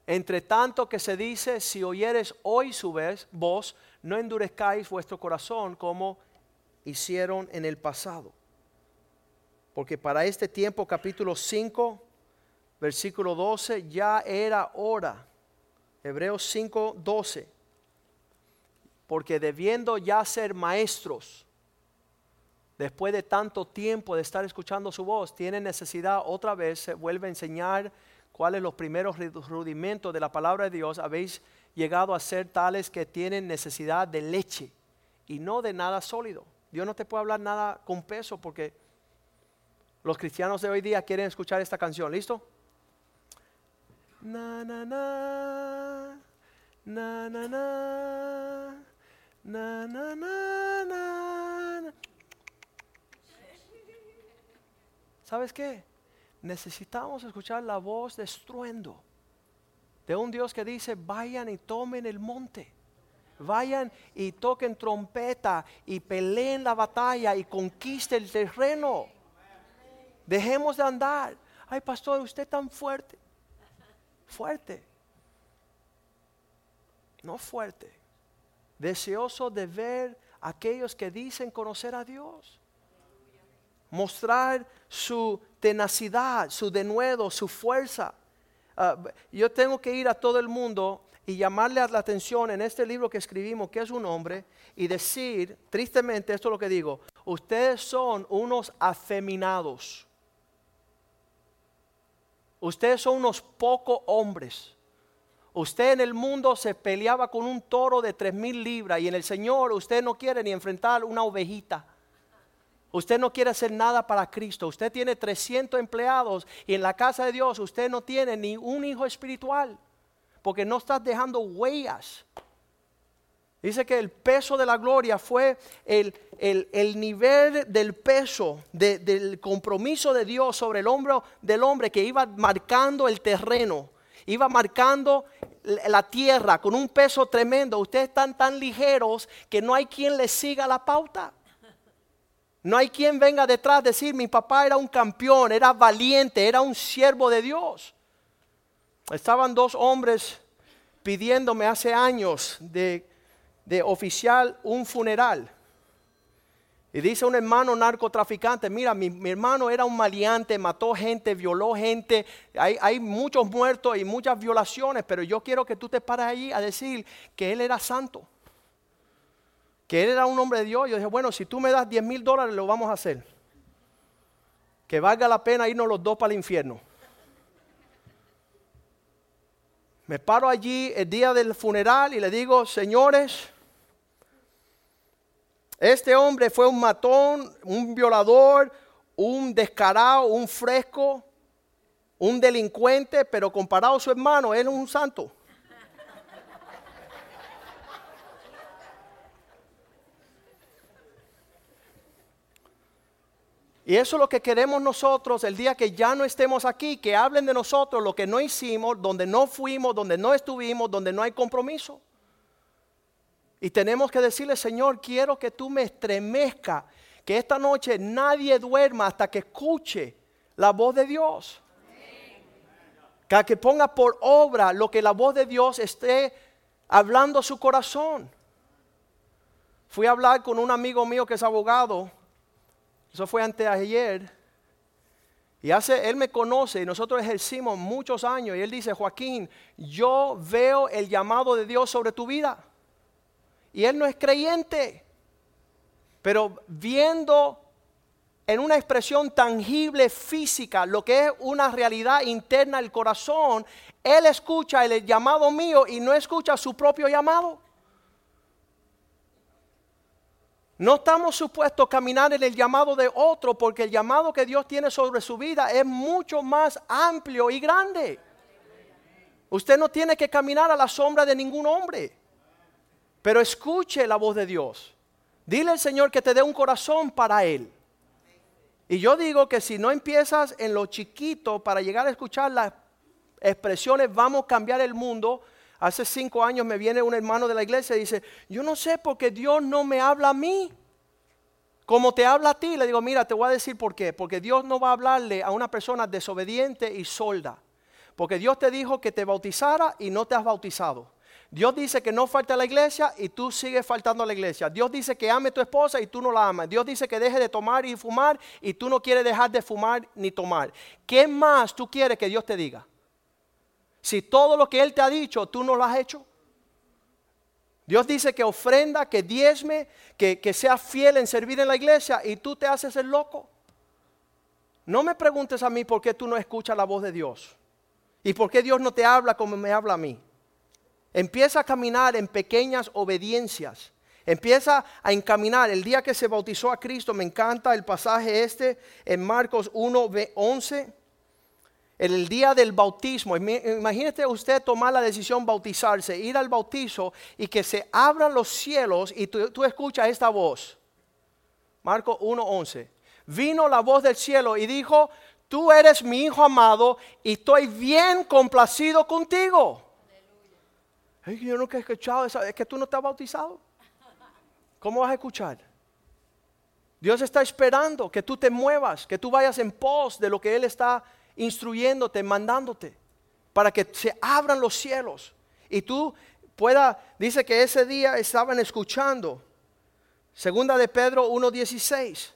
entre tanto que se dice, si oyeres hoy su vez, vos, no endurezcáis vuestro corazón como hicieron en el pasado. Porque para este tiempo, capítulo 5, versículo 12, ya era hora. Hebreos 5, 12. Porque debiendo ya ser maestros, después de tanto tiempo de estar escuchando su voz, tiene necesidad otra vez, se vuelve a enseñar cuáles los primeros rudimentos de la palabra de Dios. Habéis llegado a ser tales que tienen necesidad de leche y no de nada sólido. Dios no te puede hablar nada con peso porque los cristianos de hoy día quieren escuchar esta canción. ¿Listo? Na, na, na. Na, na, na. Na, na, na, ¿Sabes qué? Necesitamos escuchar la voz de estruendo de un Dios que dice, vayan y tomen el monte Vayan y toquen trompeta y peleen la batalla y conquisten el terreno. Dejemos de andar. Ay, pastor, usted tan fuerte. Fuerte. No fuerte. Deseoso de ver a aquellos que dicen conocer a Dios mostrar su tenacidad, su denuedo, su fuerza. Ah, yo tengo que ir a todo el mundo y llamarle la atención en este libro que escribimos, que es un hombre, y decir, tristemente, esto es lo que digo, ustedes son unos afeminados. Ustedes son unos pocos hombres. Usted en el mundo se peleaba con un toro de tres mil libras y en el Señor usted no quiere ni enfrentar una ovejita. Usted no quiere hacer nada para Cristo. Usted tiene 300 empleados y en la casa de Dios usted no tiene ni un hijo espiritual porque no estás dejando huellas. Dice que el peso de la gloria fue el, nivel del peso del compromiso de Dios sobre el hombro del hombre que iba marcando el terreno, iba marcando la tierra con un peso tremendo. Ustedes están tan ligeros que no hay quien les siga la pauta. No hay quien venga detrás a decir, mi papá era un campeón, era valiente, era un siervo de Dios. Estaban dos hombres pidiéndome hace años de, oficial un funeral. Y dice un hermano narcotraficante, mira, mi, hermano era un maleante, mató gente, violó gente, hay, hay, muchos muertos y muchas violaciones, pero yo quiero que tú te pares ahí a decir que él era santo que él era un hombre de Dios. Yo dije, bueno, si tú me das 10 mil dólares, lo vamos a hacer. Que valga la pena irnos los dos para el infierno. Me paro allí el día del funeral y le digo, señores, este hombre fue un matón, un violador, un descarado, un fresco, un delincuente, pero comparado a su hermano, él es un santo. Y eso es lo que queremos nosotros el día que ya no estemos aquí, que hablen de nosotros lo que no hicimos, donde no fuimos, donde no estuvimos, donde no hay compromiso. Y tenemos que decirle, Señor, quiero que tú me estremezca, que esta noche nadie duerma hasta que escuche la voz de Dios. Que, que ponga por obra lo que la voz de Dios esté hablando a su corazón. Fui a hablar con un amigo mío que es abogado eso fue antes de ayer. Y hace, él me conoce y nosotros ejercimos muchos años. Y él dice, Joaquín, yo veo el llamado de Dios sobre tu vida. Y él no es creyente. Pero viendo en una expresión tangible, física, lo que es una realidad interna del corazón, él escucha el llamado mío y no escucha su propio llamado. No estamos supuestos a caminar en el llamado de otro porque el llamado que Dios tiene sobre su vida es mucho más amplio y grande. Usted no tiene que caminar a la sombra de ningún hombre, pero escuche la voz de Dios. Dile al Señor que te dé un corazón para Él. Y yo digo que si no empiezas en lo chiquito para llegar a escuchar las expresiones, vamos a cambiar el mundo, Hace cinco años me viene un hermano de la iglesia y dice, yo no sé por qué Dios no me habla a mí. Como te habla a ti, le digo, mira, te voy a decir por qué. Porque Dios no va a hablarle a una persona desobediente y solda. Porque Dios te dijo que te bautizara y no te has bautizado. Dios dice que no falte a la iglesia y tú sigues faltando a la iglesia. Dios dice que ame a tu esposa y tú no la amas. Dios dice que deje de tomar y fumar y tú no quieres dejar de fumar ni tomar. ¿Qué más tú quieres que Dios te diga? Si todo lo que Él te ha dicho, tú no lo has hecho. Dios dice que ofrenda, que diezme, que, que sea fiel en servir en la iglesia y tú te haces el loco. No me preguntes a mí por qué tú no escuchas la voz de Dios y por qué Dios no te habla como me habla a mí. Empieza a caminar en pequeñas obediencias. Empieza a encaminar. El día que se bautizó a Cristo, me encanta el pasaje este en Marcos 1, 11 en el día del bautismo, imagínate usted tomar la decisión bautizarse, ir al bautizo y que se abran los cielos y tú, escuchas esta voz. Marco 1.11. Vino la voz del cielo y dijo, tú eres mi hijo amado y estoy bien complacido contigo. yo nunca he escuchado eso, es que tú no estás bautizado. ¿Cómo vas a escuchar? Dios está esperando que tú te muevas, que tú vayas en pos de lo que Él está instruyéndote, mandándote, para que se abran los cielos y tú pueda, dice que ese día estaban escuchando. Segunda de Pedro 1.16.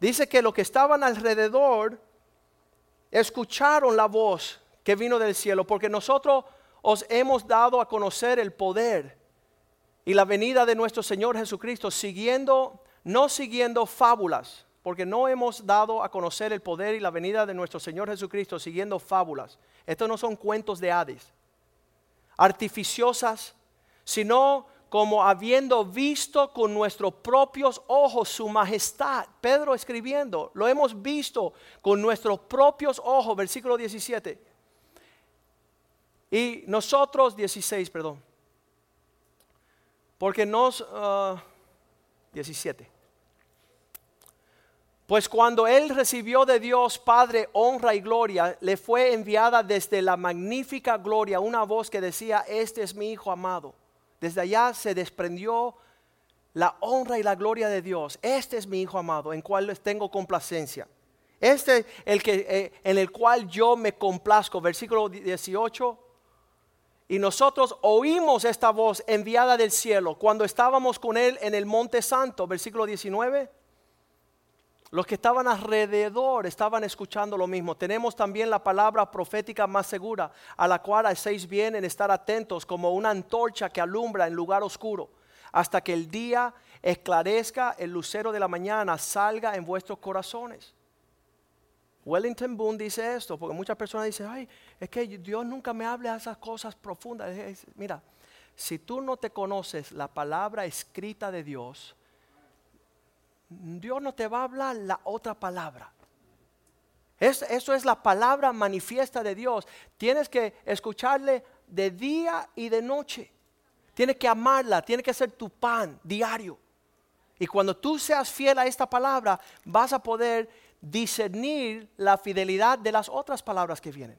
Dice que los que estaban alrededor escucharon la voz que vino del cielo, porque nosotros os hemos dado a conocer el poder y la venida de nuestro Señor Jesucristo, siguiendo, no siguiendo fábulas porque no hemos dado a conocer el poder y la venida de nuestro Señor Jesucristo siguiendo fábulas. Estos no son cuentos de Hades, artificiosas, sino como habiendo visto con nuestros propios ojos su majestad. Pedro escribiendo, lo hemos visto con nuestros propios ojos, versículo 17. Y nosotros, 16, perdón, porque nos, 17. Pues cuando él recibió de Dios Padre honra y gloria, le fue enviada desde la magnífica gloria una voz que decía, este es mi Hijo amado. Desde allá se desprendió la honra y la gloria de Dios. Este es mi Hijo amado, en cual tengo complacencia. Este el que, eh, en el cual yo me complazco. Versículo 18. Y nosotros oímos esta voz enviada del cielo cuando estábamos con él en el monte santo. Versículo 19 los que estaban alrededor estaban escuchando lo mismo. Tenemos también la palabra profética más segura, a la cual hacéis bien en estar atentos como una antorcha que alumbra en lugar oscuro, hasta que el día esclarezca, el lucero de la mañana salga en vuestros corazones. Wellington Boone dice esto, porque muchas personas dicen, ay, es que Dios nunca me habla de esas cosas profundas. Mira, si tú no te conoces la palabra escrita de Dios, Dios no te va a hablar la otra palabra. eso es la palabra manifiesta de Dios. Tienes que escucharle de día y de noche. Tienes que amarla, tiene que ser tu pan diario. Y cuando tú seas fiel a esta palabra, vas a poder discernir la fidelidad de las otras palabras que vienen.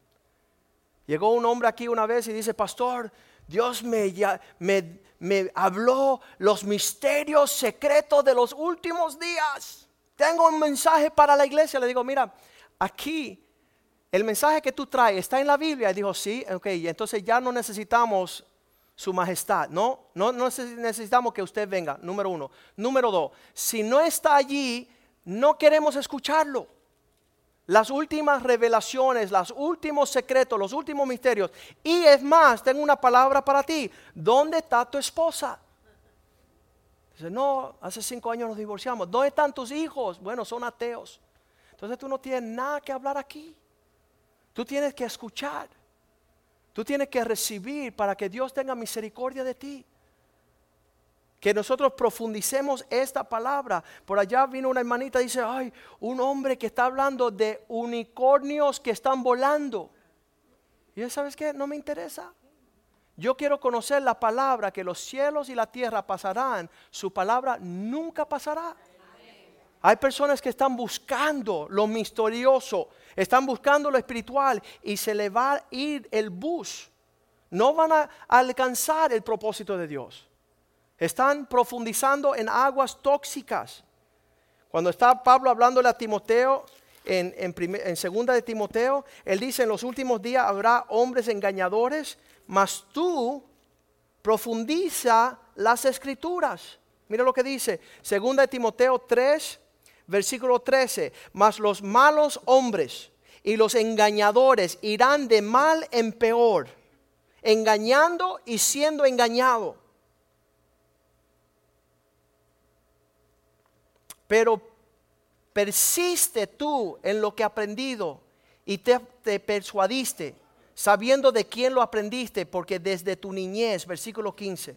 Llegó un hombre aquí una vez y dice, pastor, Dios me, me, me habló los misterios secretos de los últimos días. Tengo un mensaje para la iglesia. Le digo, mira, aquí el mensaje que tú traes está en la Biblia. Y dijo, sí, ok, entonces ya no necesitamos su majestad. No, no, no necesitamos que usted venga, número uno. Número dos, si no está allí, no queremos escucharlo. Las últimas revelaciones, los últimos secretos, los últimos misterios. Y es más, tengo una palabra para ti. ¿Dónde está tu esposa? Dice, no, hace cinco años nos divorciamos. ¿Dónde están tus hijos? Bueno, son ateos. Entonces tú no tienes nada que hablar aquí. Tú tienes que escuchar. Tú tienes que recibir para que Dios tenga misericordia de ti. Que nosotros profundicemos esta palabra. Por allá vino una hermanita y dice, ay, un hombre que está hablando de unicornios que están volando. Y él, ¿sabes qué? No me interesa. Yo quiero conocer la palabra, que los cielos y la tierra pasarán, su palabra nunca pasará. Hay personas que están buscando lo misterioso, están buscando lo espiritual y se le va a ir el bus. No van a alcanzar el propósito de Dios. Están profundizando en aguas tóxicas. Cuando está Pablo hablándole a Timoteo, en, en, segunda de Timoteo, él dice, en los últimos días habrá hombres engañadores, mas tú profundiza las escrituras. Mira lo que dice, segunda de Timoteo 3, versículo 13, mas los malos hombres y los engañadores irán de mal en peor, engañando y siendo engañado. Pero persiste tú en lo que aprendido y te, te persuadiste, sabiendo de quién lo aprendiste, porque desde tu niñez, versículo 15,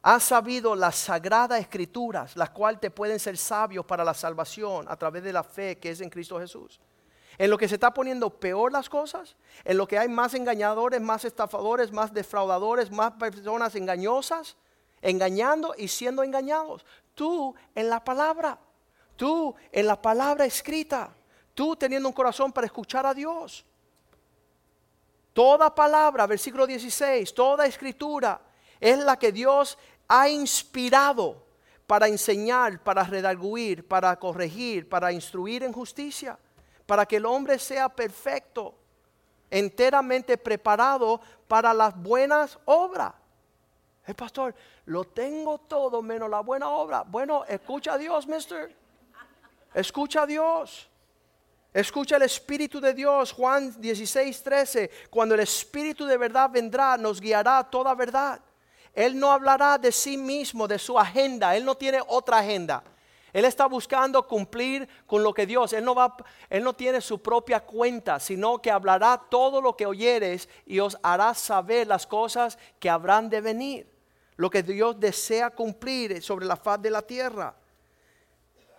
Has sabido las sagradas escrituras, las cuales te pueden ser sabios para la salvación a través de la fe que es en Cristo Jesús. En lo que se está poniendo peor las cosas, en lo que hay más engañadores, más estafadores, más defraudadores, más personas engañosas, engañando y siendo engañados. Tú en la palabra, tú en la palabra escrita, tú teniendo un corazón para escuchar a Dios. Toda palabra, versículo 16, toda escritura es la que Dios ha inspirado para enseñar, para redarguir, para corregir, para instruir en justicia, para que el hombre sea perfecto, enteramente preparado para las buenas obras. El pastor, lo tengo todo menos la buena obra. Bueno, escucha a Dios, mister. Escucha a Dios. Escucha el Espíritu de Dios, Juan 16, 13. Cuando el Espíritu de verdad vendrá, nos guiará toda verdad. Él no hablará de sí mismo, de su agenda. Él no tiene otra agenda. Él está buscando cumplir con lo que Dios, él no va, él no tiene su propia cuenta, sino que hablará todo lo que oyeres y os hará saber las cosas que habrán de venir, lo que Dios desea cumplir sobre la faz de la tierra.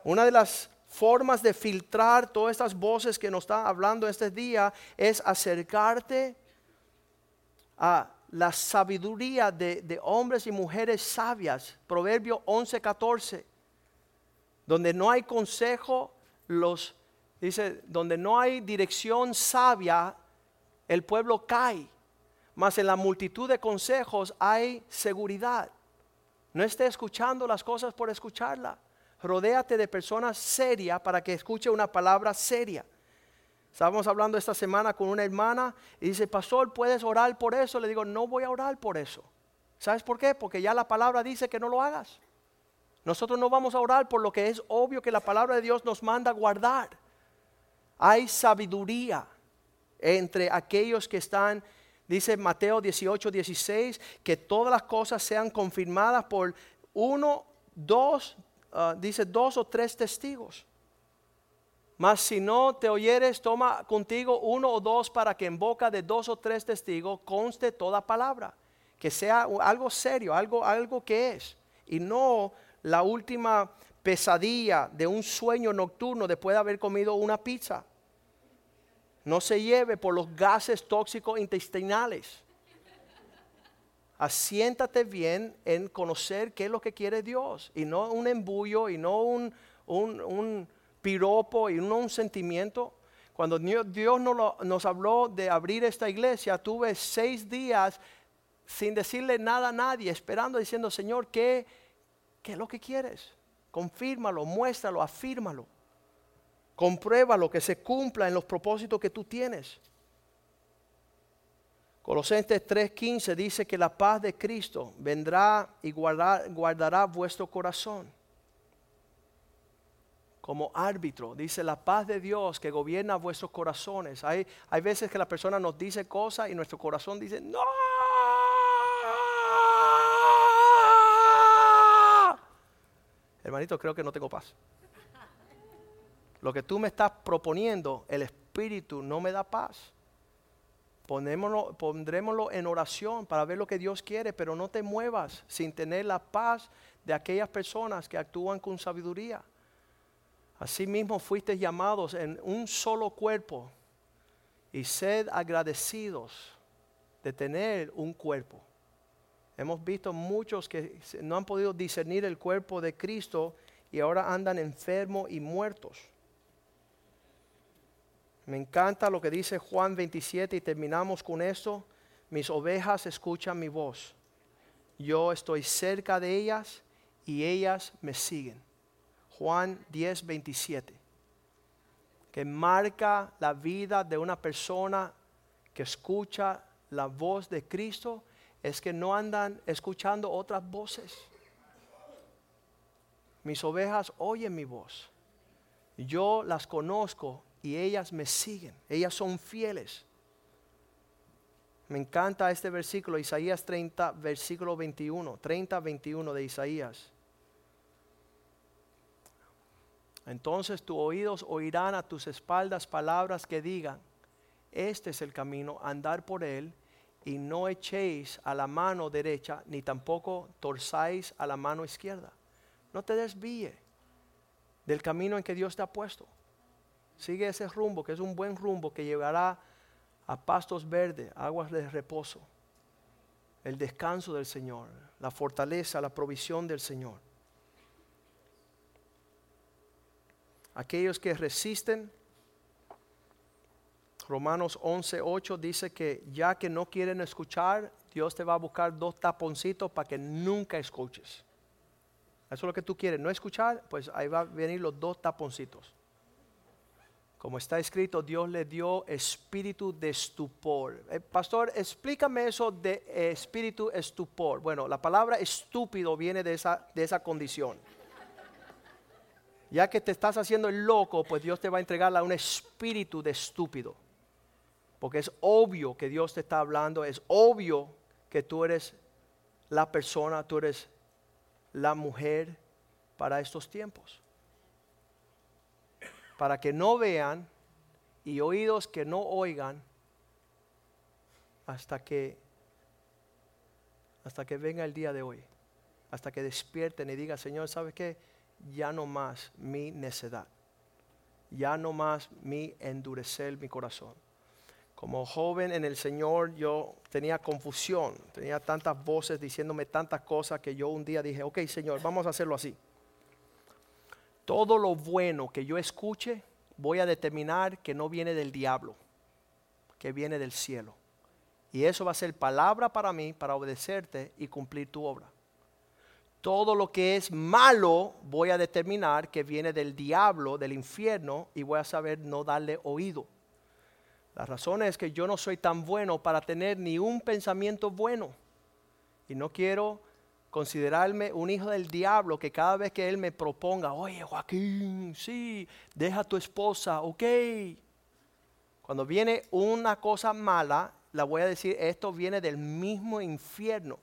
Una de las formas de filtrar todas estas voces que nos están hablando este día es acercarte a la sabiduría de, hombres y mujeres sabias. Proverbio 11, 14. Donde no hay consejo, los, dice, donde no hay dirección sabia, el pueblo cae. Mas en la multitud de consejos hay seguridad. No esté escuchando las cosas por escucharla. Rodéate de personas serias para que escuche una palabra seria. Estábamos hablando esta semana con una hermana y dice, pastor, ¿puedes orar por eso? Le digo, no voy a orar por eso. ¿Sabes por qué? Porque ya la palabra dice que no lo hagas. Nosotros no vamos a orar por lo que es obvio que la palabra de Dios nos manda guardar. Hay sabiduría entre aquellos que están, dice Mateo 18, 16, que todas las cosas sean confirmadas por uno, dos, ah, dice dos o tres testigos. Mas si no te oyeres, toma contigo uno o dos para que en boca de dos o tres testigos conste toda palabra. Que sea algo serio, algo, algo que es. Y no la última pesadilla de un sueño nocturno después de haber comido una pizza. No se lleve por los gases tóxicos intestinales. asiéntate bien en conocer qué es lo que quiere Dios y no un embullo y no un, un, un piropo y no un sentimiento. Cuando Dios nos, habló de abrir esta iglesia, tuve seis días sin decirle nada a nadie, esperando, diciendo, Señor, ¿qué, qué es lo que quieres? Confírmalo, muéstralo, afírmalo. Compruébalo, que se cumpla en los propósitos que tú tienes. Colosenses 3:15 dice que la paz de Cristo vendrá y guardará vuestro corazón como árbitro. Dice la paz de Dios que gobierna vuestros corazones. Hay, hay veces que la persona nos dice cosas y nuestro corazón dice, no. Hermanito, creo que no tengo paz. Lo que tú me estás proponiendo, el Espíritu no me da paz. Ponémoslo, pondrémoslo en oración para ver lo que Dios quiere, pero no te muevas sin tener la paz de aquellas personas que actúan con sabiduría. Asimismo fuiste llamados en un solo cuerpo y sed agradecidos de tener un cuerpo. Hemos visto muchos que no han podido discernir el cuerpo de Cristo y ahora andan enfermos y muertos. Me encanta lo que dice Juan 27 y terminamos con esto. Mis ovejas escuchan mi voz. Yo estoy cerca de ellas y ellas me siguen. Juan 10, 27, que marca la vida de una persona que escucha la voz de Cristo, es que no andan escuchando otras voces. Mis ovejas oyen mi voz. Yo las conozco y ellas me siguen. Ellas son fieles. Me encanta este versículo, Isaías 30, versículo 21, 30, 21 de Isaías. Entonces tus oídos oirán a tus espaldas palabras que digan, este es el camino, andar por él, y no echéis a la mano derecha, ni tampoco torzáis a la mano izquierda. No te desvíe del camino en que Dios te ha puesto. Sigue ese rumbo, que es un buen rumbo que llevará a pastos verdes, aguas de reposo, el descanso del Señor, la fortaleza, la provisión del Señor. aquellos que resisten. Romanos 11:8 dice que ya que no quieren escuchar, Dios te va a buscar dos taponcitos para que nunca escuches. Eso es lo que tú quieres, no escuchar, pues ahí va a venir los dos taponcitos. Como está escrito, Dios le dio espíritu de estupor. Eh, pastor, explícame eso de espíritu estupor. Bueno, la palabra estúpido viene de esa, de esa condición ya que te estás haciendo el loco, pues Dios te va a entregar a un espíritu de estúpido. Porque es obvio que Dios te está hablando, es obvio que tú eres la persona, tú eres la mujer para estos tiempos. Para que no vean y oídos que no oigan hasta que hasta que venga el día de hoy. Hasta que despierten y digan, Señor, ¿sabes qué? ya no más mi necedad, ya no más mi endurecer mi corazón. Como joven en el Señor yo tenía confusión, tenía tantas voces diciéndome tantas cosas que yo un día dije, ok Señor, vamos a hacerlo así. Todo lo bueno que yo escuche voy a determinar que no viene del diablo, que viene del cielo. Y eso va a ser palabra para mí, para obedecerte y cumplir tu obra todo lo que es malo voy a determinar que viene del diablo, del infierno, y voy a saber no darle oído. La razón es que yo no soy tan bueno para tener ni un pensamiento bueno. Y no quiero considerarme un hijo del diablo que cada vez que él me proponga, oye Joaquín, sí, deja a tu esposa, ok. Cuando viene una cosa mala, la voy a decir, esto viene del mismo infierno.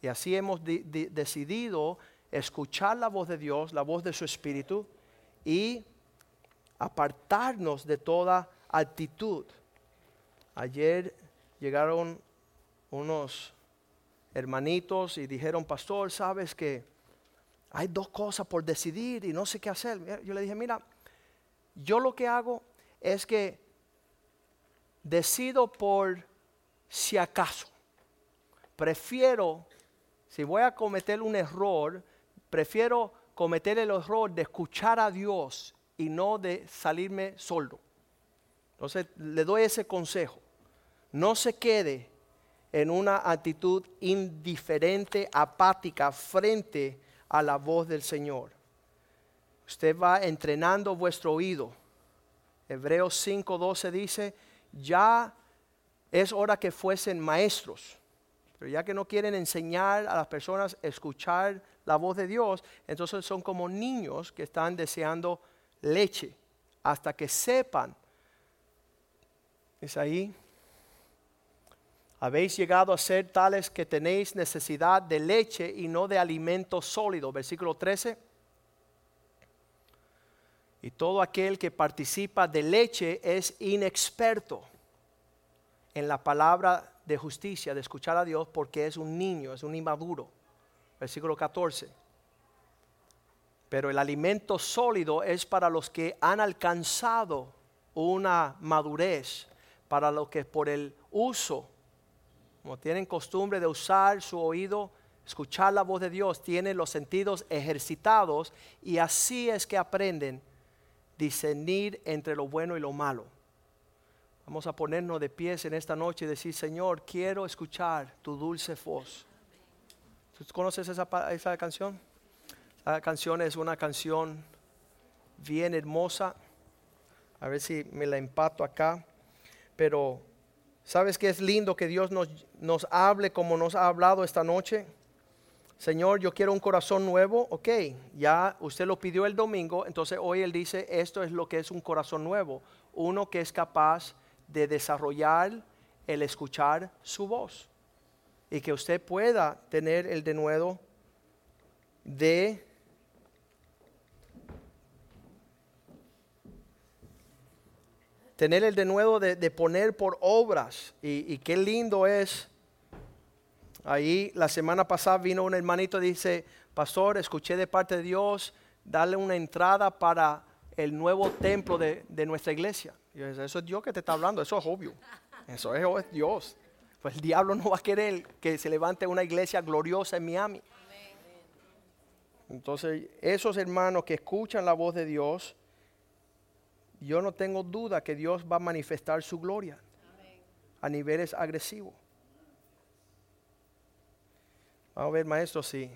Y así hemos decidido escuchar la voz de Dios, la voz de su Espíritu y apartarnos de toda actitud. Ayer llegaron unos hermanitos y dijeron, pastor, sabes que hay dos cosas por decidir y no sé qué hacer. Yo le dije, mira, yo lo que hago es que decido por si acaso. prefiero, si voy a cometer un error, prefiero cometer el error de escuchar a Dios y no de salirme soldo. Entonces le doy ese consejo. No se quede en una actitud indiferente, apática frente a la voz del Señor. Usted va entrenando vuestro oído. Hebreos 5:12 dice, ya es hora que fuesen maestros. Pero ya que no quieren enseñar a las personas a escuchar la voz de Dios, entonces son como niños que están deseando leche hasta que sepan. Es ahí. Habéis llegado a ser tales que tenéis necesidad de leche y no de alimento sólido. Versículo 13. Y todo aquel que participa de leche es inexperto en la palabra de justicia, de escuchar a Dios, porque es un niño, es un inmaduro. Versículo 14. Pero el alimento sólido es para los que han alcanzado una madurez, para los que por el uso, como tienen costumbre de usar su oído, escuchar la voz de Dios, tienen los sentidos ejercitados y así es que aprenden discernir entre lo bueno y lo malo. Vamos a ponernos de pies en esta noche y decir, Señor, quiero escuchar tu dulce voz. ¿Tú conoces esa, esa canción? La canción es una canción bien hermosa. A ver si me la empato acá. Pero, ¿sabes qué es lindo que Dios nos, nos hable como nos ha hablado esta noche? Señor, yo quiero un corazón nuevo. Ok, ya usted lo pidió el domingo, entonces hoy Él dice, esto es lo que es un corazón nuevo. Uno que es capaz de desarrollar el escuchar su voz. Y que usted pueda tener el denuedo de tener el denuedo de, de poner por obras. Y, y, qué lindo es. Ahí la semana pasada vino un hermanito y dice, pastor, escuché de parte de Dios darle una entrada para el nuevo templo de, de nuestra iglesia. Y yo eso es Dios que te está hablando, eso es obvio. Eso es Dios. Pues el diablo no va a querer que se levante una iglesia gloriosa en Miami. Entonces, esos hermanos que escuchan la voz de Dios, yo no tengo duda que Dios va a manifestar su gloria a niveles agresivos. Vamos a ver, maestro, si